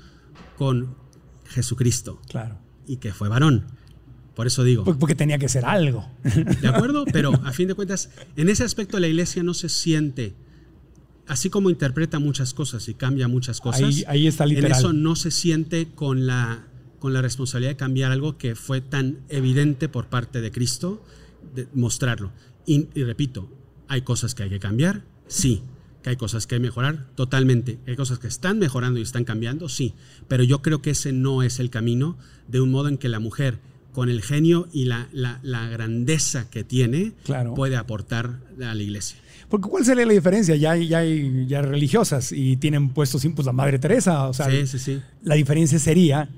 con Jesucristo Claro. y que fue varón. Por eso digo, Por- Porque tenía que ser algo. ¿de acuerdo? Pero a fin de cuentas, en ese aspecto la iglesia no se siente, así como interpreta muchas cosas y cambia muchas cosas, Ahí- ahí está literal. en eso no se siente con la, con la responsabilidad de cambiar algo que fue tan evidente por parte de Cristo, de mostrarlo. Y, y repito, hay cosas que hay que cambiar, sí. Que hay cosas que hay que mejorar, totalmente. Hay cosas que están mejorando y están cambiando, sí. Pero yo creo que ese no es el camino de un modo en que la mujer, con el genio y la, la- la grandeza que tiene, Claro. puede aportar a la iglesia. Porque ¿cuál sería la diferencia? Ya hay, ya hay ya religiosas y tienen puestos pues la Madre Teresa. O sea, sí, sí, sí. la diferencia sería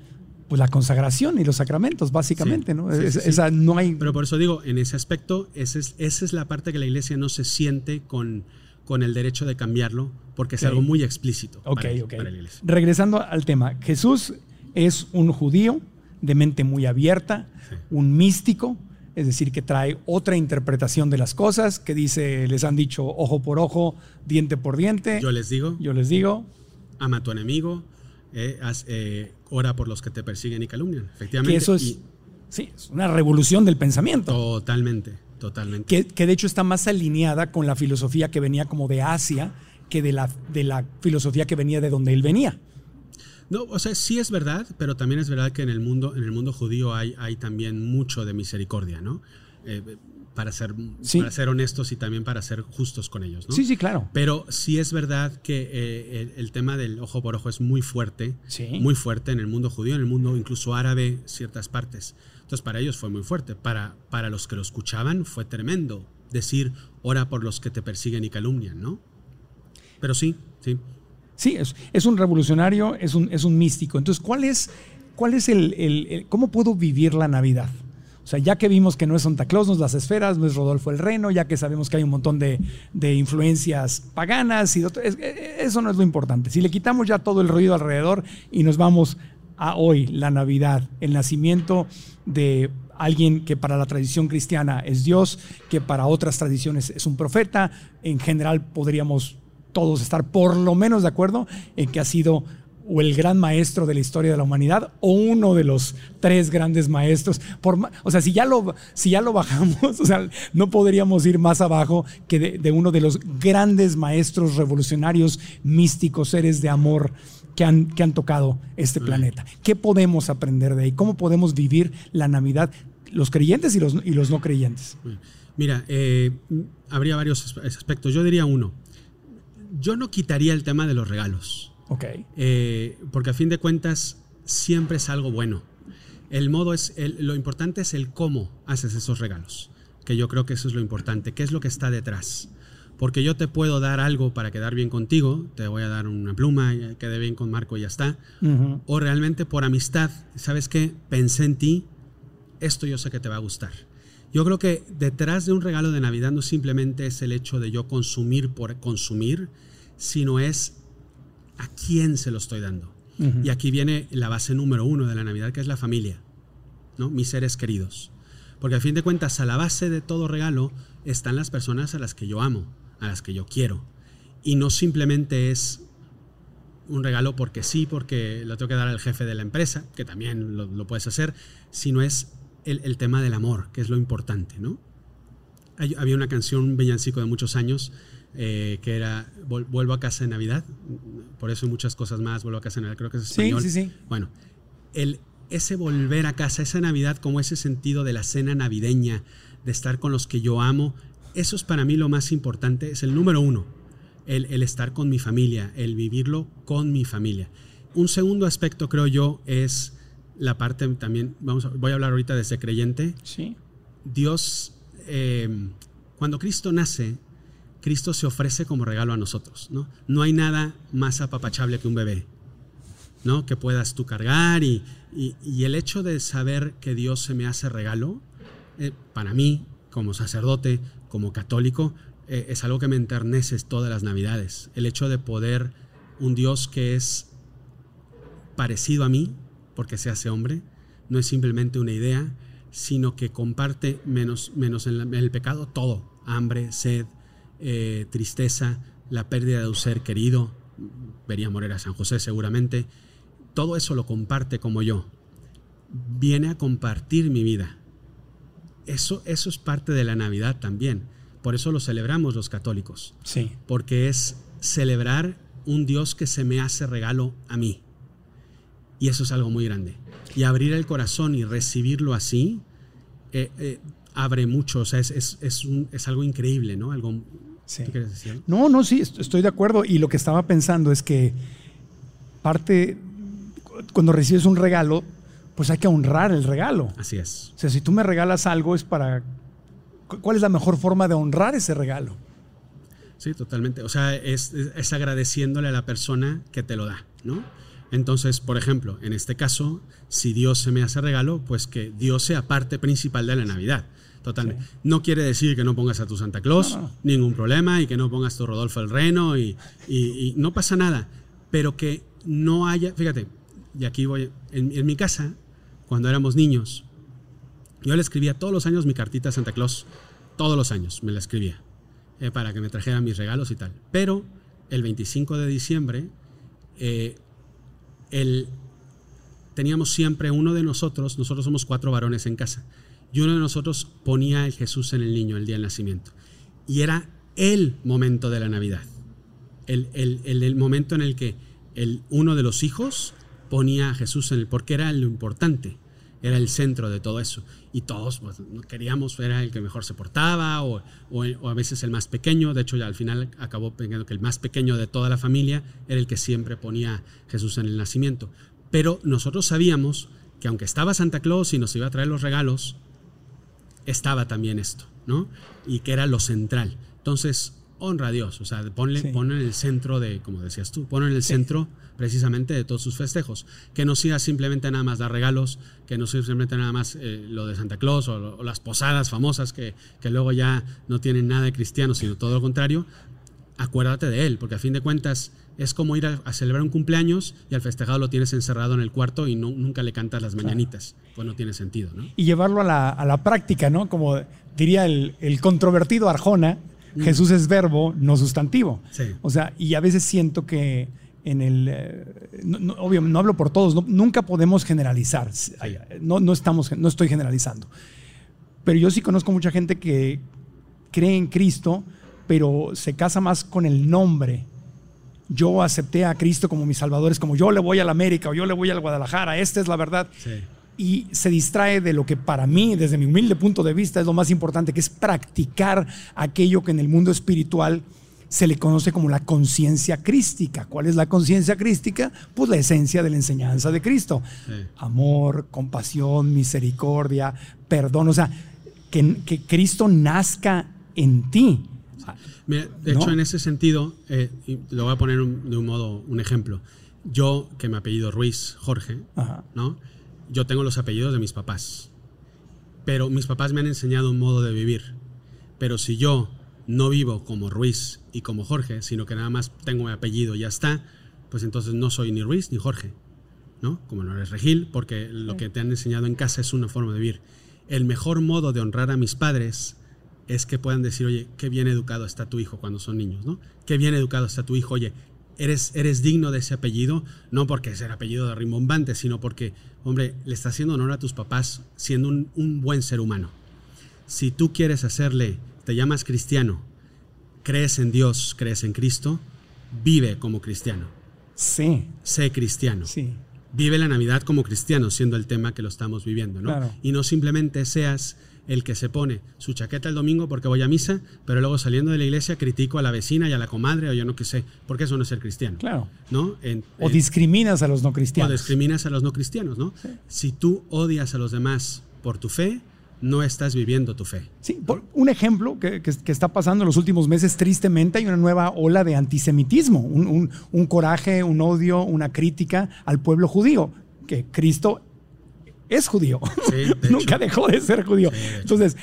pues la consagración y los sacramentos, básicamente, ¿no? Es-. Esa no hay. Pero por eso digo, en ese aspecto, esa es, esa es la parte que la iglesia no se siente con, con el derecho de cambiarlo, porque es Ok. algo muy explícito Ok, para, ok. para la iglesia. Regresando al tema, Jesús es un judío de mente muy abierta, un místico, es decir, que trae otra interpretación de las cosas, que dice, les han dicho ojo por ojo, diente por diente. Yo les digo, Yo les digo, ama a tu enemigo, eh, haz, eh, ora por los que te persiguen y calumnian. Efectivamente. que eso es, y sí, es una revolución del pensamiento. totalmente, totalmente. que, que de hecho está más alineada con la filosofía que venía como de Asia que de la, de la filosofía que venía de donde él venía. No, o sea, sí es verdad, pero también es verdad que en el mundo, en el mundo judío hay, hay también mucho de misericordia, ¿no? Eh, para, ser, Sí. para ser honestos y también para ser justos con ellos, ¿no? Sí, sí, claro. Pero sí es verdad que eh, el, el tema del ojo por ojo es muy fuerte, Sí. muy fuerte en el mundo judío, en el mundo incluso árabe, ciertas partes. Entonces para ellos fue muy fuerte. Para, para los que lo escuchaban fue tremendo decir, ora por los que te persiguen y calumnian, ¿no? Pero sí, sí. Sí, es, un revolucionario, es un, es un místico. Entonces, ¿cuál es, cuál es el, el- cómo puedo vivir la Navidad? O sea, ya que vimos que no es Santa Claus, no es las esferas, no es Rodolfo el Reno, ya que sabemos que hay un montón de, de influencias paganas, y es- eh, eso no es lo importante. Si le quitamos ya todo el ruido alrededor y nos vamos a hoy, la Navidad, el nacimiento de alguien que para la tradición cristiana es Dios, que para otras tradiciones es un profeta, en general podríamos todos estar por lo menos de acuerdo en que ha sido o el gran maestro de la historia de la humanidad o uno de los tres grandes maestros. Por, o sea, si ya, lo, si ya lo bajamos, *laughs* no podríamos ir más abajo que de, uno de los grandes maestros revolucionarios, místicos, seres de amor que han, que han tocado este planeta. ¿Qué podemos aprender de ahí? ¿Cómo podemos vivir la Navidad? Los creyentes y los, y los no creyentes. Mira, eh, habría varios as- aspectos. Yo diría uno. Yo no quitaría el tema de los regalos. Ok. Eh, porque a fin de cuentas siempre es algo bueno. El modo es, el- lo importante es el cómo haces esos regalos, que yo creo que eso es lo importante, qué es lo que está detrás. Porque yo te puedo dar algo para quedar bien contigo, te voy a dar una pluma, y quede bien con Marco y ya está. O realmente por amistad, ¿sabes qué? Pensé en ti, esto yo sé que te va a gustar. Yo creo que detrás de un regalo de Navidad no simplemente es el hecho de yo consumir por consumir, sino es a quién se lo estoy dando. Y aquí viene la base número uno de la Navidad, que es la familia, ¿no? Mis seres queridos. Porque a fin de cuentas, a la base de todo regalo están las personas a las que yo amo, a las que yo quiero. Y no simplemente es un regalo porque sí, porque lo tengo que dar al jefe de la empresa, que también lo, lo puedes hacer, sino es el, el tema del amor, que es lo importante, ¿no? Hay- había una canción, un villancico de muchos años, eh, que era Vuelvo a casa en Navidad, por eso hay muchas cosas más, Vuelvo a casa en Navidad, creo que es Sí, español. sí, sí. Bueno, el, ese volver a casa, esa Navidad, como ese sentido de la cena navideña, de estar con los que yo amo, eso es para mí lo más importante, es el número uno, el, el estar con mi familia, el vivirlo con mi familia. un segundo aspecto, creo yo, es la parte también, vamos a- voy a hablar ahorita de ese creyente. Sí. Dios, eh, cuando Cristo nace, Cristo se ofrece como regalo a nosotros, ¿no? No hay nada más apapachable que un bebé, ¿no? Que puedas tú cargar y, y- y el hecho de saber que Dios se me hace regalo, eh, para mí, como sacerdote, como católico, eh, es algo que me enternece todas las navidades. El hecho de poder, un Dios que es parecido a mí, porque se hace hombre, no es simplemente una idea, sino que comparte menos, menos en, la- en el pecado todo, hambre, sed, eh, tristeza, la pérdida de un ser querido, vería morir a San José seguramente, todo eso lo comparte como yo, viene a compartir mi vida. Eso, eso es parte de la Navidad también, por eso lo celebramos los católicos Sí. porque es celebrar un Dios que se me hace regalo a mí. Y eso es algo muy grande. Y abrir el corazón y recibirlo así, eh, eh, abre mucho, o sea, es, es- es un- es algo increíble, ¿no? Algo, Sí. ¿Tú quieres decir? No, no, sí, est- estoy de acuerdo. Y lo que estaba pensando es que parte, cu- cuando recibes un regalo, pues hay que honrar el regalo. Así es. O sea, si tú me regalas algo es para... cu- ¿Cuál es la mejor forma de honrar ese regalo? Sí, totalmente. O sea, es, es- es agradeciéndole a la persona que te lo da, ¿no? Entonces, por ejemplo, en este caso, si Dios se me hace regalo, pues que Dios sea parte principal de la Navidad. Totalmente. No quiere decir que no pongas a tu Santa Claus, No, no. ningún problema, y que no pongas tu Rodolfo el Reno, y, y- y no pasa nada. Pero que no haya, fíjate, y aquí voy, en, en mi casa, cuando éramos niños, yo le escribía todos los años mi cartita a Santa Claus, todos los años me la escribía, eh, para que me trajera mis regalos y tal. Pero el 25 de diciembre, eh, teníamos siempre uno de nosotros, nosotros somos cuatro varones en casa, y uno de nosotros ponía el Jesús en el niño el día del nacimiento. Y era el momento de la Navidad. El, el- el- el momento en el que el, uno de los hijos ponía a Jesús en el, porque era lo importante, era el centro de todo eso. Y todos pues, queríamos, era el que mejor se portaba, o, o- o a veces el más pequeño. De hecho, ya al final acabó pensando que el más pequeño de toda la familia era el que siempre ponía Jesús en el nacimiento. Pero nosotros sabíamos que aunque estaba Santa Claus y nos iba a traer los regalos, estaba también esto, ¿no? Y que era lo central. Entonces, honra a Dios, o sea, ponle, Sí. ponlo en el centro de, como decías tú, ponlo en el centro precisamente de todos sus festejos. Que no sea simplemente nada más dar regalos, que no sea simplemente nada más eh, lo de Santa Claus o, las posadas famosas que, que luego ya no tienen nada de cristiano, sino todo lo contrario. Acuérdate de él, porque a fin de cuentas es como ir a, a celebrar un cumpleaños y al festejado lo tienes encerrado en el cuarto y no, nunca le cantas las mañanitas. Pues no tiene sentido, ¿no? Y llevarlo a la, a la práctica, ¿no? Como diría el, el controvertido Arjona, Jesús es verbo, no sustantivo. Sí. O sea, y a veces siento que en el... eh, no, no, obvio, no hablo por todos, no- nunca podemos generalizar. No, no, estamos, no estoy generalizando. Pero yo sí conozco mucha gente que cree en Cristo, pero se casa más con el nombre. Yo acepté a Cristo como mi Salvador, es como yo le voy a la América o yo le voy al Guadalajara, esta es la verdad Sí. Y se distrae de lo que para mí, desde mi humilde punto de vista, es lo más importante, que es practicar aquello que en el mundo espiritual se le conoce como la conciencia crística. ¿Cuál es la conciencia crística? Pues la esencia de la enseñanza de Cristo. Sí. Amor, compasión, misericordia, perdón. O sea, que, que Cristo nazca en ti. Mira, de ¿No? hecho, en ese sentido, eh, lo voy a poner un- de un modo, un ejemplo. Yo, que me apellido Ruiz Jorge, Ajá. ¿no? Yo tengo los apellidos de mis papás. Pero mis papás me han enseñado un modo de vivir. Pero si yo no vivo como Ruiz y como Jorge, sino que nada más tengo mi apellido y ya está, pues entonces no soy ni Ruiz ni Jorge, ¿no? Como no eres Regil, porque lo que te han enseñado en casa es una forma de vivir. El mejor modo de honrar a mis padres es que puedan decir, oye, qué bien educado está tu hijo cuando son niños, ¿no? Qué bien educado está tu hijo, oye, eres, eres digno de ese apellido, no porque es el apellido de rimbombante, sino porque, hombre, le estás haciendo honor a tus papás siendo un, un buen ser humano. Si tú quieres hacerle, te llamas cristiano, crees en Dios, crees en Cristo, vive como cristiano, Sí, sé cristiano. sí. vive la Navidad como cristiano, siendo el tema que lo estamos viviendo, ¿no? Claro. Y no simplemente seas el que se pone su chaqueta el domingo porque voy a misa, pero luego saliendo de la iglesia critico a la vecina y a la comadre o yo no qué sé, porque eso no es ser cristiano. Claro. ¿no? En- O en- discriminas a los no o cristianos. discriminas a los no cristianos, ¿no? Si tú odias a los demás por tu fe, no estás viviendo tu fe. Sí, por un ejemplo que, que- que está pasando en los últimos meses, tristemente, hay una nueva ola de antisemitismo, un, un- un coraje, un odio, una crítica al pueblo judío, que Cristo es judío, Sí, *laughs* de nunca dejó de ser judío. Sí, de hecho. Entonces,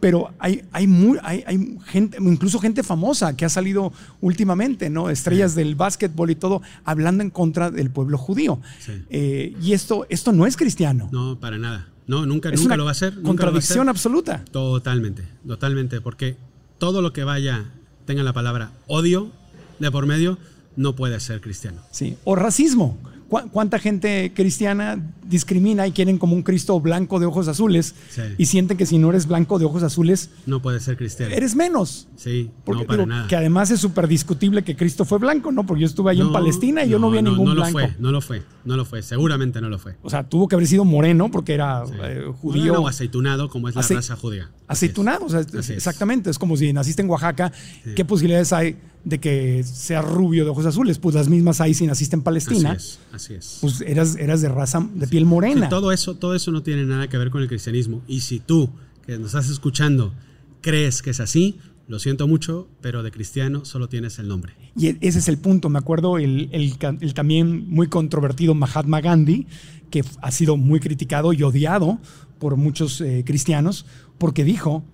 pero hay, hay, muy, hay, hay gente, incluso gente famosa que ha salido últimamente, ¿no? Estrellas del básquetbol y todo, hablando en contra del pueblo judío. Sí. Eh, y esto, esto no es cristiano. No, para nada. No, nunca, es nunca una lo va a hacer. nunca lo va a contradicción absoluta. Totalmente, totalmente, porque todo lo que vaya, tenga la palabra odio de por medio, no puede ser cristiano. Sí. O racismo. ¿Cu- ¿Cuánta gente cristiana discrimina y quieren como un Cristo blanco de ojos azules Sí. y sienten que si no eres blanco de ojos azules, No puede ser cristiano. eres menos? Sí, Porque no para digo, nada. que además es súper discutible que Cristo fue blanco, ¿no? Porque yo estuve ahí en No, Palestina y yo no vi a ningún no blanco. lo fue, no lo fue, no lo fue, seguramente no lo fue. O sea, tuvo que haber sido moreno porque era eh, judío. Moreno o aceitunado, como es la raza judía. Aceitunado, o sea, es. exactamente. Es como si naciste en Oaxaca, ¿qué posibilidades hay de que sea rubio de ojos azules? Pues las mismas hay si naciste en Palestina. Así es, así es. Pues eras, eras de raza de piel morena. Todo eso, todo eso no tiene nada que ver con el cristianismo. Y si tú, que nos estás escuchando, crees que es así, lo siento mucho, pero de cristiano solo tienes el nombre. Y e- ese es el punto. Me acuerdo el, el también muy controvertido Mahatma Gandhi, que ha sido muy criticado y odiado por muchos eh, cristianos, porque dijo,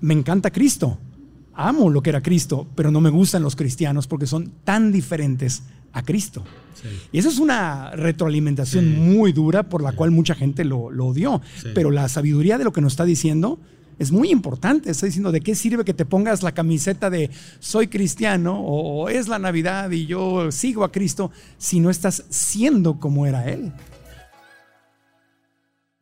me encanta Cristo, amo lo que era Cristo, pero no me gustan los cristianos porque son tan diferentes a Cristo. Sí. Y eso es una retroalimentación Sí. muy dura por la cual mucha gente lo, lo odió. Pero la sabiduría de lo que nos está diciendo es muy importante. Está diciendo de qué sirve que te pongas la camiseta de soy cristiano o, o es la Navidad y yo sigo a Cristo si no estás siendo como era Él.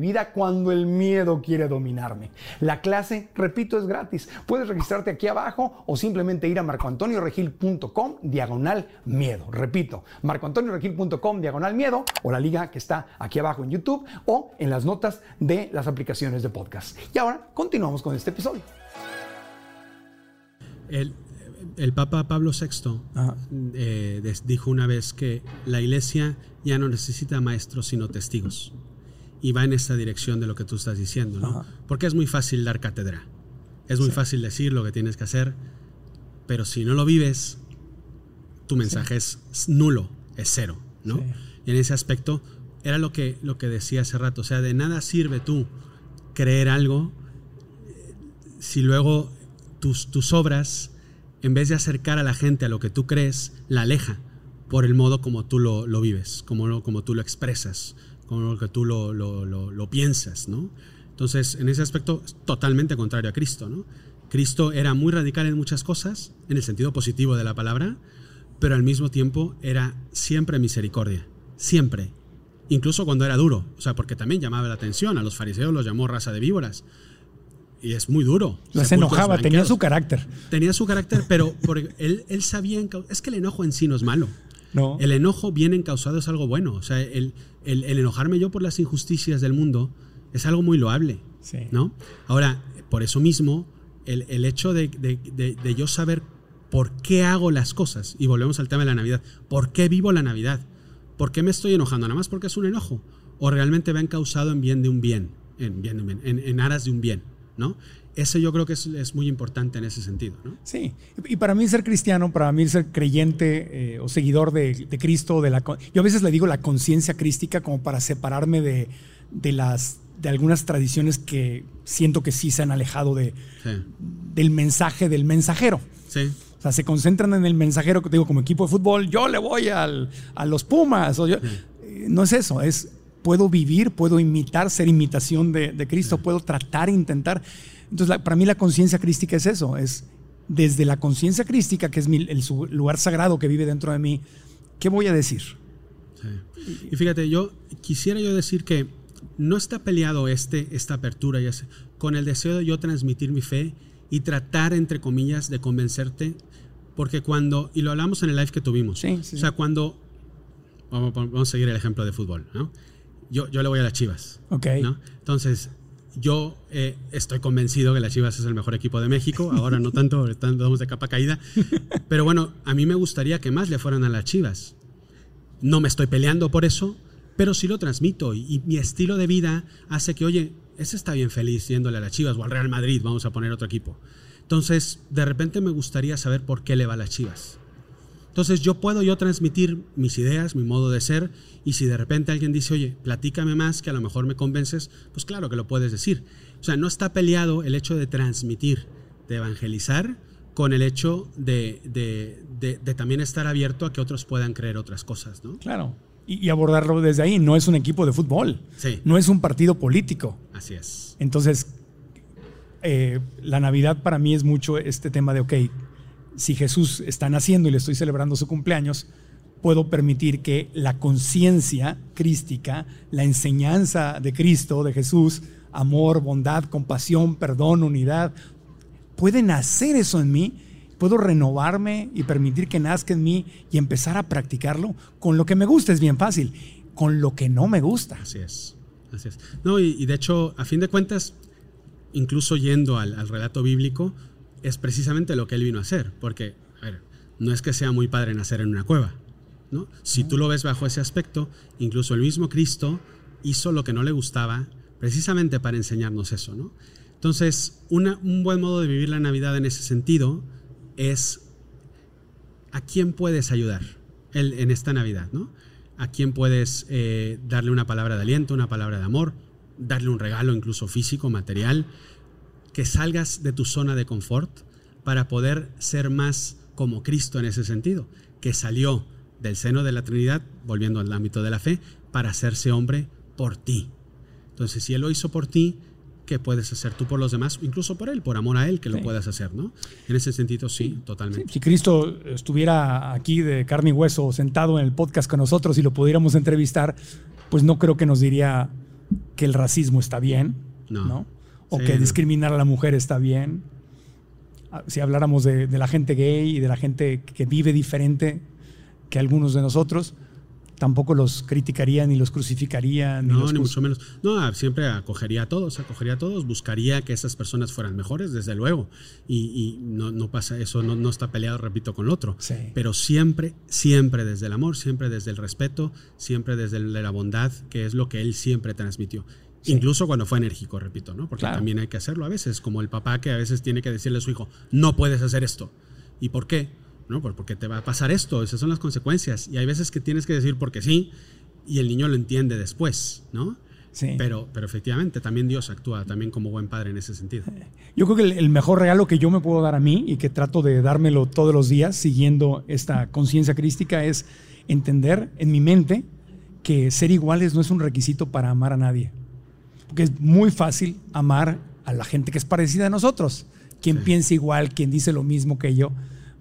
vida cuando el miedo quiere dominarme. La clase, repito, es gratis. Puedes registrarte aquí abajo o simplemente ir a marcoantonioregil.com diagonal miedo. Repito, marcoantonioregil.com diagonal miedo o la liga que está aquí abajo en YouTube o en las notas de las aplicaciones de podcast. Y ahora continuamos con este episodio. El, el Papa Pablo VI eh, dijo una vez que la iglesia ya no necesita maestros sino testigos. Y va en esta dirección de lo que tú estás diciendo, ¿no? Ajá. Porque es muy fácil dar cátedra. Es muy fácil decir lo que tienes que hacer, pero si no lo vives, tu mensaje es nulo, es cero, ¿no? Sí. Y en ese aspecto era lo que, lo que decía hace rato, o sea, de nada sirve tú creer algo eh, si luego tus, tus obras, en vez de acercar a la gente a lo que tú crees, la aleja por el modo como tú lo, lo vives, como, lo- como tú lo expresas, como lo que tú lo, lo- lo- lo piensas, ¿no? Entonces, en ese aspecto, es totalmente contrario a Cristo, ¿no? Cristo era muy radical en muchas cosas, en el sentido positivo de la palabra, pero al mismo tiempo era siempre misericordia, siempre, incluso cuando era duro, o sea, porque también llamaba la atención, a los fariseos los llamó raza de víboras, y es muy duro. Las enojaba, tenía su carácter. Tenía su carácter, pero él, él sabía, es que el enojo en sí no es malo. No. El enojo bien encausado es algo bueno. O sea, el, el- el enojarme yo por las injusticias del mundo es algo muy loable. Sí. ¿no? Ahora, por eso mismo, el, el hecho de, de- de- de yo saber por qué hago las cosas, y volvemos al tema de la Navidad, ¿por qué vivo la Navidad? ¿Por qué me estoy enojando? Nada más porque es un enojo. O realmente me han causado en bien de un bien, en, bien, de un bien, en, en aras de un bien, ¿no? Eso yo creo que es, es muy importante en ese sentido, ¿no? Sí, y para mí ser cristiano, para mí ser creyente eh, o seguidor de, de Cristo, de la, yo a veces le digo la conciencia crística como para separarme de, de las de algunas tradiciones que siento que sí se han alejado de, Sí. del mensaje del mensajero. Sí. O sea, se concentran en el mensajero que digo, como equipo de fútbol, yo le voy al- a los Pumas. o yo- Eh, no es eso, es puedo vivir, puedo imitar, ser imitación de, de Cristo, puedo tratar, intentar. Entonces, la- para mí la conciencia crística es eso, es desde la conciencia crística, que es mi- el lugar sagrado que vive dentro de mí, ¿qué voy a decir? Y fíjate, yo quisiera yo decir que no está peleado este, esta apertura y ese- con el deseo de yo transmitir mi fe y tratar, entre comillas, de convencerte, porque cuando, y lo hablamos en el live que tuvimos, Sí, sí, o sea, cuando, vamos, vamos a seguir el ejemplo de fútbol, ¿no? Yo, yo le voy a las Chivas, Ok. ¿no? Entonces, yo eh, estoy convencido que las Chivas es el mejor equipo de México, ahora no tanto, andamos de capa caída, pero bueno, a mí me gustaría que más le fueran a las Chivas. No me estoy peleando por eso, pero sí lo transmito y, y mi estilo de vida hace que, oye, ese está bien feliz yéndole a las Chivas o al Real Madrid, vamos a poner otro equipo. Entonces, de repente me gustaría saber por qué le va a las Chivas. Entonces, yo puedo yo transmitir mis ideas, mi modo de ser, y si de repente alguien dice, oye, platícame más, que a lo mejor me convences, pues claro que lo puedes decir. O sea, no está peleado el hecho de transmitir, de evangelizar, con el hecho de, de- de- de también estar abierto a que otros puedan creer otras cosas, ¿no? Claro. Y, y abordarlo desde ahí, no es un equipo de fútbol, Sí. no es un partido político. Así es. Entonces, eh, la Navidad para mí es mucho este tema de, ok, si Jesús está naciendo y le estoy celebrando su cumpleaños, puedo permitir que la conciencia crística, la enseñanza de Cristo, de Jesús, amor, bondad, compasión, perdón, unidad, puede nacer eso en mí, puedo renovarme y permitir que nazca en mí y empezar a practicarlo con lo que me gusta, es bien fácil, con lo que no me gusta. Así es. Así es. No, y, de hecho, a fin de cuentas, incluso yendo al relato bíblico, es precisamente lo que él vino a hacer. Porque, no es que sea muy padre nacer en una cueva. ¿no? Si tú lo ves bajo ese aspecto, incluso el mismo Cristo hizo lo que no le gustaba precisamente para enseñarnos eso. ¿no? Entonces, una- un buen modo de vivir la Navidad en ese sentido es a quién puedes ayudar el- en esta Navidad, ¿no? A quién puedes eh, darle una palabra de aliento, una palabra de amor, darle un regalo incluso físico, material, que salgas de tu zona de confort para poder ser más como Cristo en ese sentido, que salió del seno de la Trinidad, volviendo al ámbito de la fe, para hacerse hombre por ti. Entonces, si Él lo hizo por ti, ¿qué puedes hacer tú por los demás? Incluso por Él, por amor a Él, que lo Sí. puedas hacer, ¿no? En ese sentido, sí, totalmente. Si Cristo estuviera aquí de carne y hueso, sentado en el podcast con nosotros y lo pudiéramos entrevistar, pues no creo que nos diría que el racismo está bien, No. ¿no? O Sí, que discriminar a la mujer está bien. Ah, Si habláramos de, de la gente gay y de la gente que vive diferente que algunos de nosotros, tampoco los criticaría ni los crucificaría. Ni No, los ni mucho menos. No, ah, siempre acogería a todos, acogería a todos, buscaría que esas personas fueran mejores, desde luego. Y, y no, no pasa eso, no, no está peleado, repito, con lo otro. Sí. Pero siempre, siempre desde el amor, siempre desde el respeto, siempre desde el- la bondad, que es lo que él siempre transmitió. Sí. Incluso cuando fue enérgico, repito, ¿no? Porque Claro. también hay que hacerlo a veces, como el papá que a veces tiene que decirle a su hijo, no puedes hacer esto. ¿Y por qué? No, pues porque te va a pasar esto, esas son las consecuencias. Y hay veces que tienes que decir porque sí, y el niño lo entiende después, ¿no? Sí. Pero, pero efectivamente también Dios actúa también como buen padre en ese sentido. Yo creo que el, el mejor regalo que yo me puedo dar a mí y que trato de dármelo todos los días siguiendo esta conciencia crística es entender en mi mente que ser iguales no es un requisito para amar a nadie. Porque es muy fácil amar a la gente que es parecida a nosotros, quien Sí. piensa igual, quien dice lo mismo que yo,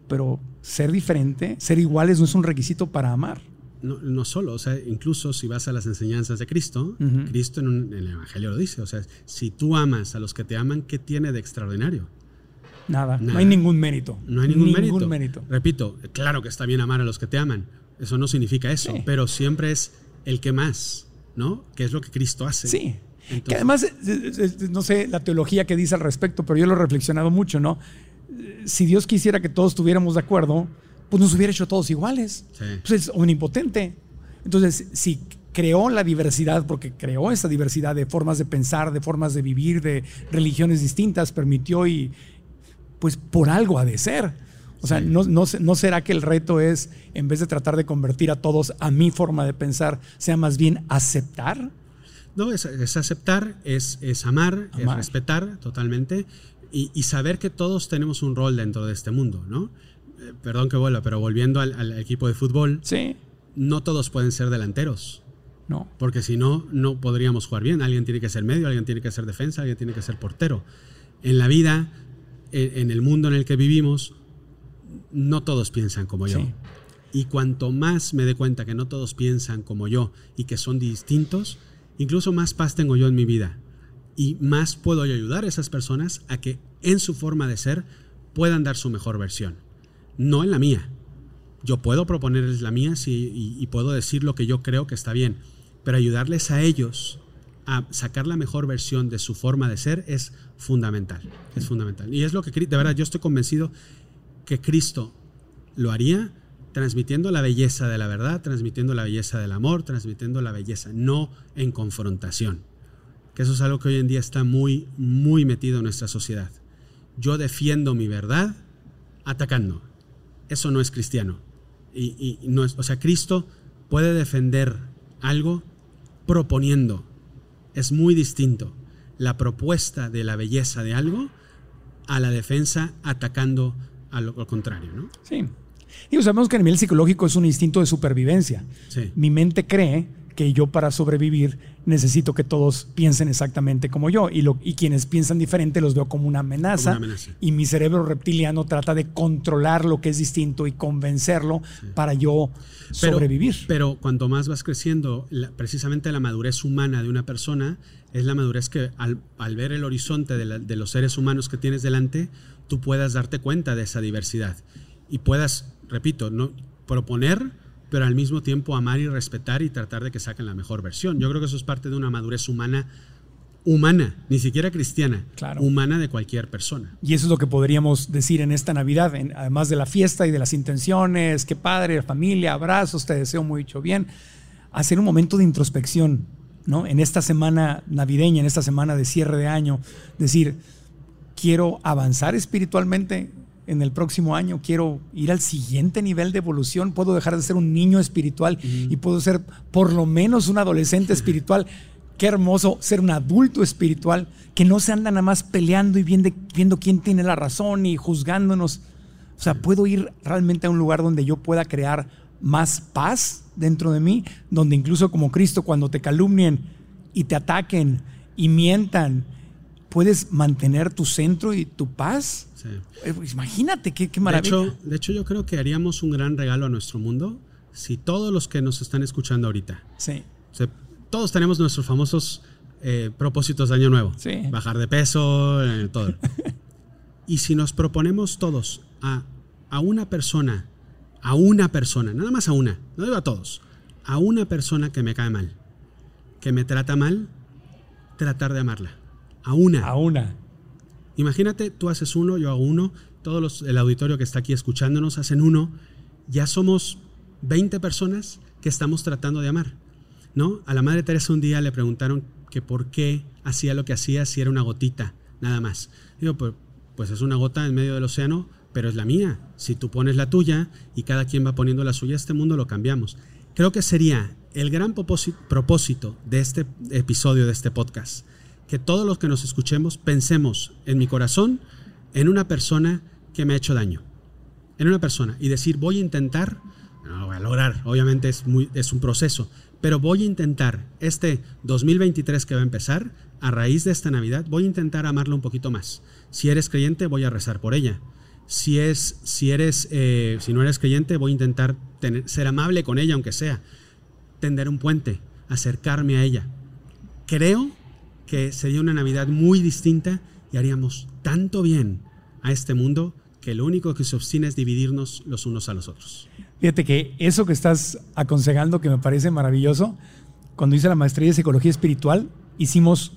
pero ser diferente, ser iguales no es un requisito para amar. No, no solo, o sea, incluso si vas a las enseñanzas de Cristo. Cristo en, un- en el Evangelio lo dice, o sea, si tú amas a los que te aman, ¿qué tiene de extraordinario? Nada, no hay ningún mérito. No hay ningún, mérito. mérito. Repito, claro que está bien amar a los que te aman, eso no significa eso, Sí. pero siempre es el que más, ¿no? Que es lo que Cristo hace. Sí. Que además, eh, eh, eh, no sé la teología que dice al respecto, pero yo lo he reflexionado mucho, ¿no? Si Dios quisiera que todos estuviéramos de acuerdo, pues nos hubiera hecho todos iguales. Sí. Pues es omnipotente. Entonces, si creó la diversidad, porque creó esa diversidad de formas de pensar, de formas de vivir, de religiones distintas, permitió y pues por algo ha de ser. O sea, no, no, no, será que el reto es, en vez de tratar de convertir a todos a mi forma de pensar, sea más bien aceptar? No, es, es aceptar, es, es amar, es respetar totalmente y, y, saber que todos tenemos un rol dentro de este mundo, ¿no? Eh, perdón que vuelva, pero volviendo al, al, equipo de fútbol, sí. no todos pueden ser delanteros. No. Porque si no, no podríamos jugar bien. Alguien tiene que ser medio, alguien tiene que ser defensa, alguien tiene que ser portero. En la vida, en, en el mundo en el que vivimos, no todos piensan como yo. Sí. Y cuanto más me dé cuenta que no todos piensan como yo y que son distintos, incluso más paz tengo yo en mi vida. Y más puedo ayudar a esas personas a que en su forma de ser puedan dar su mejor versión. No en la mía. Yo puedo proponerles la mía sí, y, y puedo decir lo que yo creo que está bien, pero ayudarles a ellos a sacar la mejor versión de su forma de ser es fundamental. Es fundamental. Y es lo que, de verdad, yo estoy convencido que Cristo lo haría transmitiendo la belleza de la verdad, transmitiendo la belleza del amor, transmitiendo la belleza, no en confrontación. Que eso es algo que hoy en día está muy, muy metido en nuestra sociedad. Yo defiendo mi verdad atacando. Eso no es cristiano. Y, no es, o sea, Cristo puede defender algo proponiendo. Es muy distinto la propuesta de la belleza de algo a la defensa atacando a lo, contrario, ¿no? Sí. Y sabemos que a nivel psicológico es un instinto de supervivencia. Sí. Mi mente cree que yo para sobrevivir necesito que todos piensen exactamente como yo y, lo, y quienes piensan diferente los veo como una, amenaza, Como una amenaza. y mi cerebro reptiliano trata de controlar lo que es distinto y convencerlo sí. para yo pero, sobrevivir. Pero cuanto más vas creciendo, la, precisamente la madurez humana de una persona es la madurez que al, al ver el horizonte de, la, de los seres humanos que tienes delante, tú puedas darte cuenta de esa diversidad y puedas, repito, no proponer, pero al mismo tiempo amar y respetar y tratar de que saquen la mejor versión. Yo creo que eso es parte de una madurez humana humana, ni siquiera cristiana, claro. humana de cualquier persona. Y eso es lo que podríamos decir en esta Navidad, en, además de la fiesta y de las intenciones, qué padre, familia, abrazos, te deseo mucho bien, hacer un momento de introspección, ¿no? En esta semana navideña, en esta semana de cierre de año, decir, quiero avanzar espiritualmente en el próximo año, quiero ir al siguiente nivel de evolución, puedo dejar de ser un niño espiritual uh -huh. y puedo ser por lo menos un adolescente espiritual. Qué hermoso ser un adulto espiritual que no se anda nada más peleando y viendo, viendo quién tiene la razón y juzgándonos. O sea, puedo ir realmente a un lugar donde yo pueda crear más paz dentro de mí, donde incluso como Cristo, cuando te calumnien y te ataquen y mientan, puedes mantener tu centro y tu paz. Sí. Eh, Imagínate qué, qué maravilla. De hecho, de hecho, yo creo que haríamos un gran regalo a nuestro mundo si todos los que nos están escuchando ahorita, sí. todos tenemos nuestros famosos eh, propósitos de año nuevo. Sí. Bajar de peso, eh, todo. *laughs* y si nos proponemos todos a, a, una persona, a una persona, nada más a una, no digo a todos, a una persona que me cae mal, que me trata mal, tratar de amarla. A una. A una. Imagínate, tú haces uno, yo hago uno, todos los, el auditorio que está aquí escuchándonos hacen uno, ya somos 20 personas que estamos tratando de amar. ¿no? A la Madre Teresa un día le preguntaron que por qué hacía lo que hacía si era una gotita, nada más. Digo, pues, pues es una gota en medio del océano, pero es la mía. Si tú pones la tuya y cada quien va poniendo la suya, este mundo lo cambiamos. Creo que sería el gran propósito de este episodio, de este podcast, que todos los que nos escuchemos pensemos en mi corazón en una persona que me ha hecho daño. En una persona. Y decir, voy a intentar, no lo voy a lograr, obviamente es, muy, es un proceso, pero voy a intentar este 2023 que va a empezar, a raíz de esta Navidad, voy a intentar amarla un poquito más. Si eres creyente, voy a rezar por ella. Si, es, si, eres, eh, si no eres creyente, voy a intentar ser amable con ella, aunque sea. Tender un puente, acercarme a ella. Creo que sería una Navidad muy distinta y haríamos tanto bien a este mundo que lo único que se obstina es dividirnos los unos a los otros. Fíjate que eso que estás aconsejando, que me parece maravilloso, cuando hice la maestría de psicología espiritual, hicimos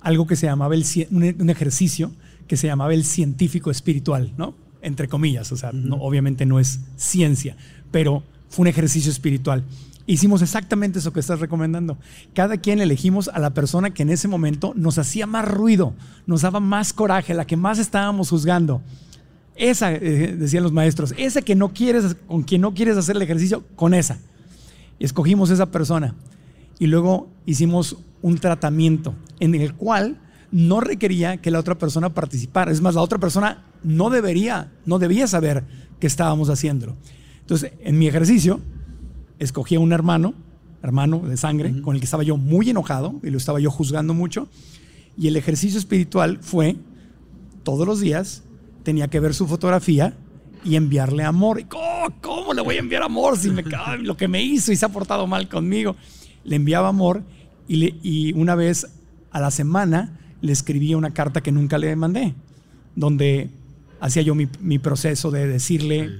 algo que se llamaba el, un ejercicio que se llamaba el científico espiritual, ¿no? Entre comillas, o sea, uh -huh. no, obviamente no es ciencia, pero fue un ejercicio espiritual. Hicimos exactamente eso que estás recomendando. Cada quien elegimos a la persona que en ese momento nos hacía más ruido, nos daba más coraje, la que más estábamos juzgando. Esa, eh, decían los maestros, esa que no quieres, con quien no quieres hacer el ejercicio, con esa. Escogimos esa persona. Y luego hicimos un tratamiento en el cual no requería que la otra persona participara. Es más, la otra persona no debería, no debía saber que estábamos haciéndolo. Entonces, en mi ejercicio, escogí a un hermano, hermano de sangre, con el que estaba yo muy enojado y lo estaba yo juzgando mucho. Y el ejercicio espiritual fue, todos los días, tenía que ver su fotografía y enviarle amor. ¿Cómo, cómo le voy a enviar amor si me cae *laughs* lo que me hizo y se ha portado mal conmigo? Le enviaba amor y, le- y una vez a la semana le escribía una carta que nunca le mandé, donde hacía yo mi, mi proceso de decirle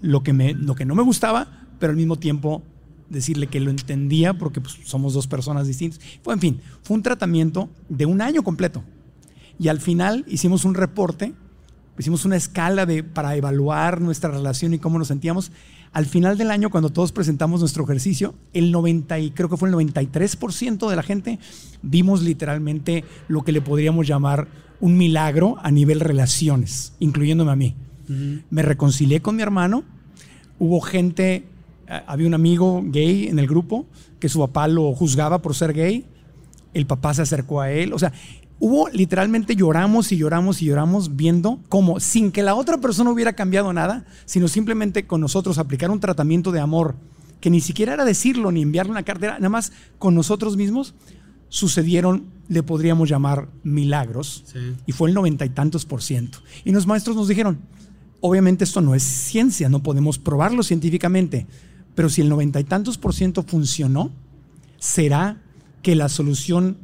lo que, me, lo que no me gustaba, pero al mismo tiempo decirle que lo entendía porque pues, somos dos personas distintas. Fue, en fin, fue un tratamiento de un año completo. Y al final hicimos un reporte, hicimos una escala de, para evaluar nuestra relación y cómo nos sentíamos. Al final del año, cuando todos presentamos nuestro ejercicio, el 90 y creo que fue el 93% de la gente vimos literalmente lo que le podríamos llamar un milagro a nivel relaciones, incluyéndome a mí. Me reconcilié con mi hermano. Hubo gente, había un amigo gay en el grupo que su papá lo juzgaba por ser gay. El papá se acercó a él. O sea, hubo literalmente lloramos y lloramos y lloramos viendo cómo, sin que la otra persona hubiera cambiado nada, sino simplemente con nosotros aplicar un tratamiento de amor que ni siquiera era decirlo ni enviarle una carta, era nada más con nosotros mismos, sucedieron, le podríamos llamar milagros, Sí. y fue el noventa y tantos por ciento. Y los maestros nos dijeron, obviamente esto no es ciencia, no podemos probarlo científicamente, pero si el noventa y tantos por ciento funcionó, será que la solución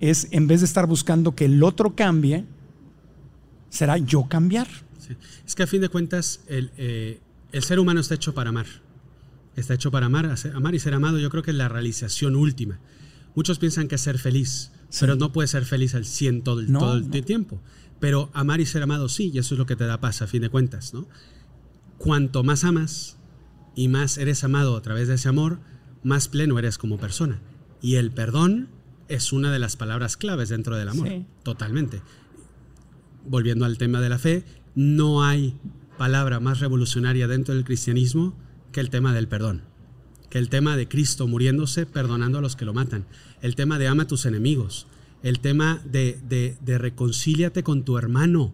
es, en vez de estar buscando que el otro cambie, será yo cambiar. Sí. Es que a fin de cuentas, el, eh, el ser humano está hecho para amar. Está hecho para amar, amar y ser amado. Yo creo que es la realización última. Muchos piensan que es ser feliz, pero no puedes ser feliz al 100 todo el, No, todo el no. tiempo. Pero amar y ser amado sí, y eso es lo que te da paz a fin de cuentas. ¿no? Cuanto más amas y más eres amado a través de ese amor, más pleno eres como persona. Y el perdón es una de las palabras claves dentro del amor. Sí. Totalmente volviendo al tema de la fe, no hay palabra más revolucionaria dentro del cristianismo que el tema del perdón, que el tema de Cristo muriéndose, perdonando a los que lo matan, el tema de ama a tus enemigos, el tema de, de, de reconcíliate con tu hermano,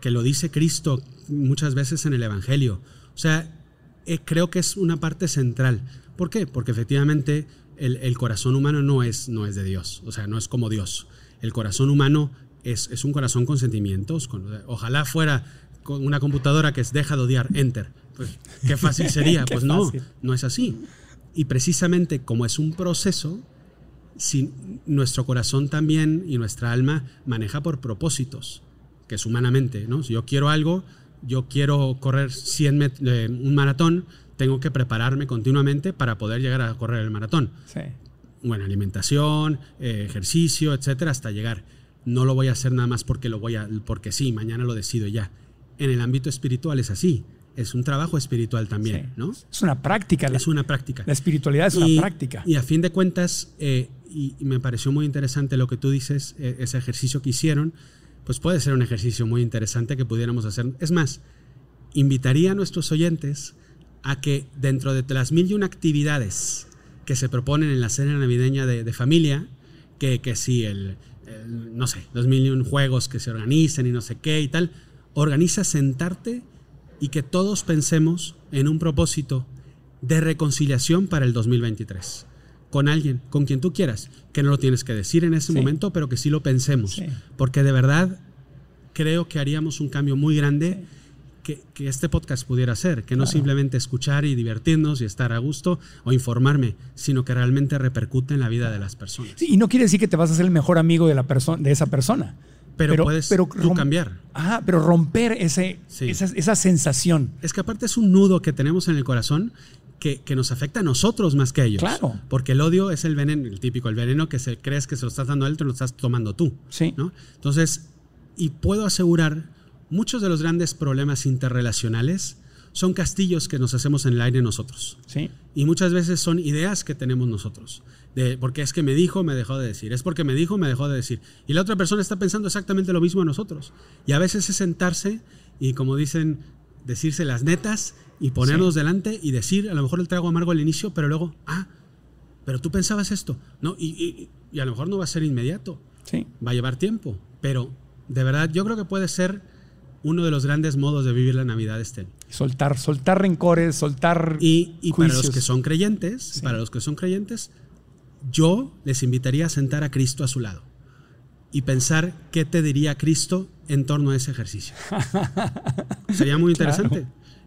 que lo dice Cristo muchas veces en el Evangelio. O sea, eh, creo que es una parte central. ¿Por qué? Porque efectivamente el, el corazón humano no es, no es de Dios, o sea, no es como Dios. El corazón humano es, es un corazón con sentimientos. con- ojalá fuera con una computadora que es deja de odiar, enter. Pues, qué fácil *laughs* sería. Qué pues no, fácil. no es así. Y precisamente como es un proceso, si nuestro corazón también y nuestra alma maneja por propósitos, que es humanamente, ¿no? Si yo quiero algo, yo quiero correr 100 met- eh, un maratón, tengo que prepararme continuamente para poder llegar a correr el maratón. Sí. Buena alimentación, eh, ejercicio, etcétera, hasta llegar. No lo voy a hacer nada más porque lo voy a, porque sí, mañana lo decido ya. En el ámbito espiritual es así. Es un trabajo espiritual también, Sí. ¿no? Es una práctica. La, Es una práctica. la espiritualidad es y, una práctica. Y a fin de cuentas, eh, y, y me pareció muy interesante lo que tú dices, ese ejercicio que hicieron, pues puede ser un ejercicio muy interesante que pudiéramos hacer. Es más, invitaría a nuestros oyentes a que dentro de las mil y una actividades que se proponen en la cena navideña de, familia, que, que el, el, no sé, los mil y un juegos que se organizan y no sé qué y tal, organiza sentarte y que todos pensemos en un propósito de reconciliación para el 2023 con alguien, con quien tú quieras, que no lo tienes que decir en ese Sí. momento, pero que sí lo pensemos, Sí. porque de verdad creo que haríamos un cambio muy grande que, que este podcast pudiera hacer, que no simplemente escuchar y divertirnos y estar a gusto o informarme, sino que realmente repercute en la vida de las personas. Sí, y no quiere decir que te vas a ser el mejor amigo de, la persona de esa persona. Pero puedes tú rom- cambiar. Ajá, pero romper ese, Sí. esa, esa sensación. Es que aparte es un nudo que tenemos en el corazón que, que nos afecta a nosotros más que a ellos. Claro. Porque el odio es el veneno, el típico, el veneno que se, crees que se lo estás dando a él, te lo estás tomando tú. Sí. ¿no? Entonces, y puedo asegurar, muchos de los grandes problemas interrelacionales son castillos que nos hacemos en el aire nosotros. Sí. Y muchas veces son ideas que tenemos nosotros. De, porque es que me dijo, me dejó de decir. Es porque me dijo, me dejó de decir. Y la otra persona está pensando exactamente lo mismo a nosotros. Y a veces es sentarse y, como dicen, decirse las netas y ponernos delante y decir, a lo mejor el trago amargo al inicio, pero luego, ah, pero tú pensabas esto. ¿no? Y, y- y a lo mejor no va a ser inmediato. Sí. Va a llevar tiempo. Pero de verdad, yo creo que puede ser uno de los grandes modos de vivir la Navidad, Estel. Soltar, soltar rencores, soltar Y, y para los que son creyentes, para los que son creyentes, yo les invitaría a sentar a Cristo a su lado y pensar qué te diría Cristo en torno a ese ejercicio. *laughs* Sería muy Claro.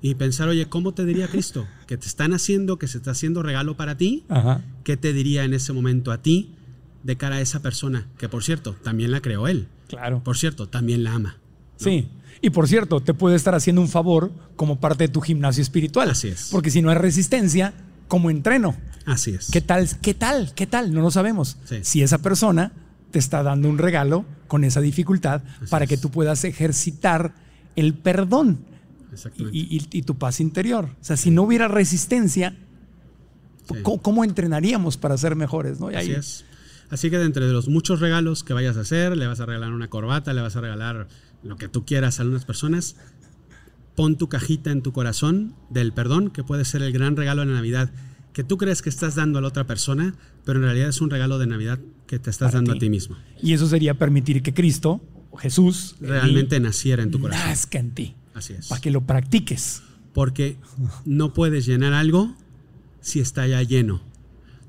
Y pensar, oye, ¿cómo te diría Cristo? Que te están haciendo, que se está haciendo regalo para ti. Ajá. ¿Qué te diría en ese momento a ti de cara a esa persona? Que por cierto, también la creó él. Claro. Por cierto, también la ama. Sí. Y por cierto, te puede estar haciendo un favor como parte de tu gimnasio espiritual. Así es. Porque si no hay resistencia, ¿cómo entreno? Así es. ¿Qué tal? ¿Qué tal? ¿Qué tal? No lo sabemos. Sí. Si esa persona te está dando un regalo con esa dificultad para que tú puedas ejercitar el perdón Exactamente. y, y- y tu paz interior. O sea, si no hubiera resistencia, Sí. ¿cómo, cómo entrenaríamos para ser mejores? ¿no? Y Así es. Así que de entre los muchos regalos que vayas a hacer, le vas a regalar una corbata, le vas a regalar lo que tú quieras a algunas personas, pon tu cajita en tu corazón del perdón, que puede ser el gran regalo de la Navidad, que tú crees que estás dando a la otra persona, pero en realidad es un regalo de Navidad que te estás Para dando ti. a ti mismo. Y eso sería permitir que Cristo, Jesús, Realmente naciera en tu corazón. nazca en ti, Así es. para que lo practiques. Porque no puedes llenar algo si está ya lleno.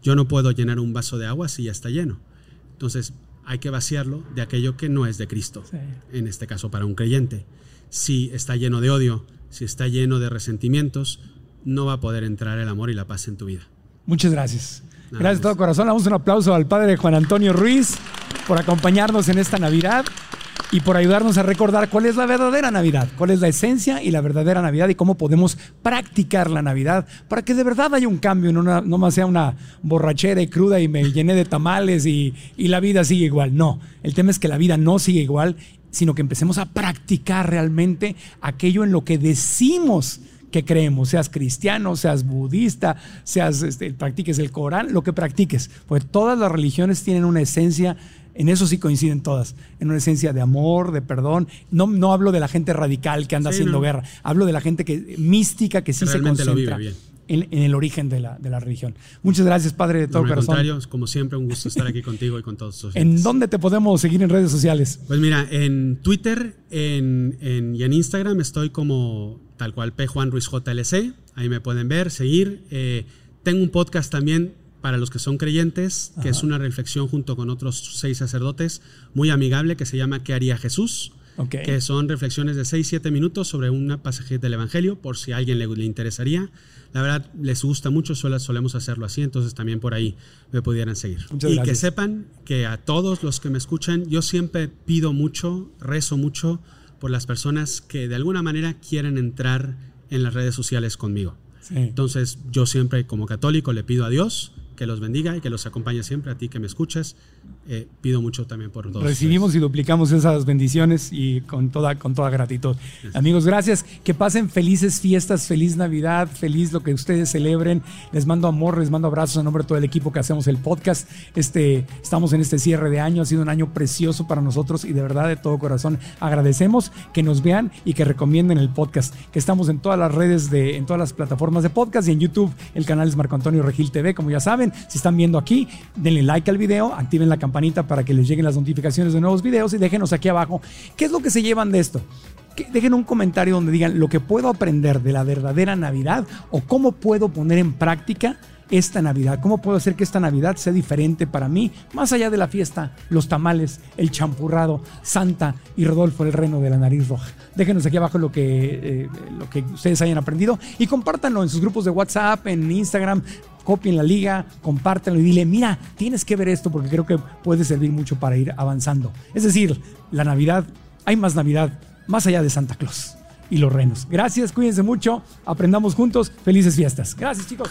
Yo no puedo llenar un vaso de agua si ya está lleno. Entonces hay que vaciarlo de aquello que no es de Cristo. Sí. En este caso para un creyente. Si está lleno de odio, si está lleno de resentimientos, no va a poder entrar el amor y la paz en tu vida. Muchas gracias. Nada Gracias de todo corazón. Damos un aplauso al padre Juan Antonio Ruiz por acompañarnos en esta Navidad y por ayudarnos a recordar cuál es la verdadera Navidad, cuál es la esencia y la verdadera Navidad y cómo podemos practicar la Navidad para que de verdad haya un cambio, no, una- no más sea una borrachera y cruda y me llené de tamales y, y la vida sigue igual. No, el tema es que la vida no sigue igual, sino que empecemos a practicar realmente aquello en lo que decimos que creemos, seas cristiano, seas budista, seas este, practiques el Corán, lo que practiques, porque todas las religiones tienen una esencia, en eso sí coinciden todas, en una esencia de amor, de perdón. No, no hablo de la gente radical que anda Sí, haciendo no. guerra, hablo de la gente que mística que sí se lo concentra vive bien. en, en el origen de la, de la religión. Muchas gracias, Padre de todo No, corazón. contrario, como siempre, un gusto estar aquí contigo y con todos tus ¿En dónde te podemos seguir en redes sociales? Pues mira, en Twitter en, en- y en Instagram estoy como tal cual P. Juan Ruiz JLC. Ahí me pueden ver, seguir. Eh, tengo un podcast también para los que son creyentes, que es una reflexión junto con otros seis sacerdotes, muy amigable, que se llama ¿Qué haría Jesús? Que son reflexiones de 6-7 minutos sobre una pasaje del Evangelio, por si a alguien le, le interesaría. La verdad, les gusta mucho, suele- solemos hacerlo así, entonces también por ahí me pudieran seguir. Muchas y gracias. que sepan que a todos los que me escuchan, yo siempre pido mucho, rezo mucho por las personas que de alguna manera quieren entrar en las redes sociales conmigo. Sí. Entonces, yo siempre como católico le pido a Dios que los bendiga y que los acompañe siempre a ti que me escuchas. Eh, pido mucho también por todos. Recibimos y duplicamos esas bendiciones y con toda, con toda gratitud. Amigos, gracias. Que pasen felices fiestas, feliz Navidad, feliz lo que ustedes celebren. Les mando amor, les mando abrazos en nombre de todo el equipo que hacemos el podcast. Este, estamos en este cierre de año, ha sido un año precioso para nosotros y de verdad de todo corazón agradecemos que nos vean y que recomienden el podcast. Que estamos en todas las redes, de, en todas las plataformas de podcast y en YouTube. El canal es Marco Antonio Regil TV, como ya saben. Si están viendo aquí, denle like al video, activen la campanita para que les lleguen las notificaciones de nuevos videos y déjenos aquí abajo qué es lo que se llevan de esto. Dejen un comentario donde digan lo que puedo aprender de la verdadera Navidad o cómo puedo poner en práctica esta Navidad, cómo puedo hacer que esta Navidad sea diferente para mí, más allá de la fiesta, los tamales, el champurrado, Santa y Rodolfo el reno de la nariz roja. Déjenos aquí abajo lo que, eh, lo que ustedes hayan aprendido y compártanlo en sus grupos de WhatsApp, en Instagram, copien la liga, compártanlo y dile, mira, tienes que ver esto porque creo que puede servir mucho para ir avanzando. Es decir, la Navidad, hay más Navidad, más allá de Santa Claus y los renos. Gracias, cuídense mucho, aprendamos juntos, felices fiestas. Gracias chicos.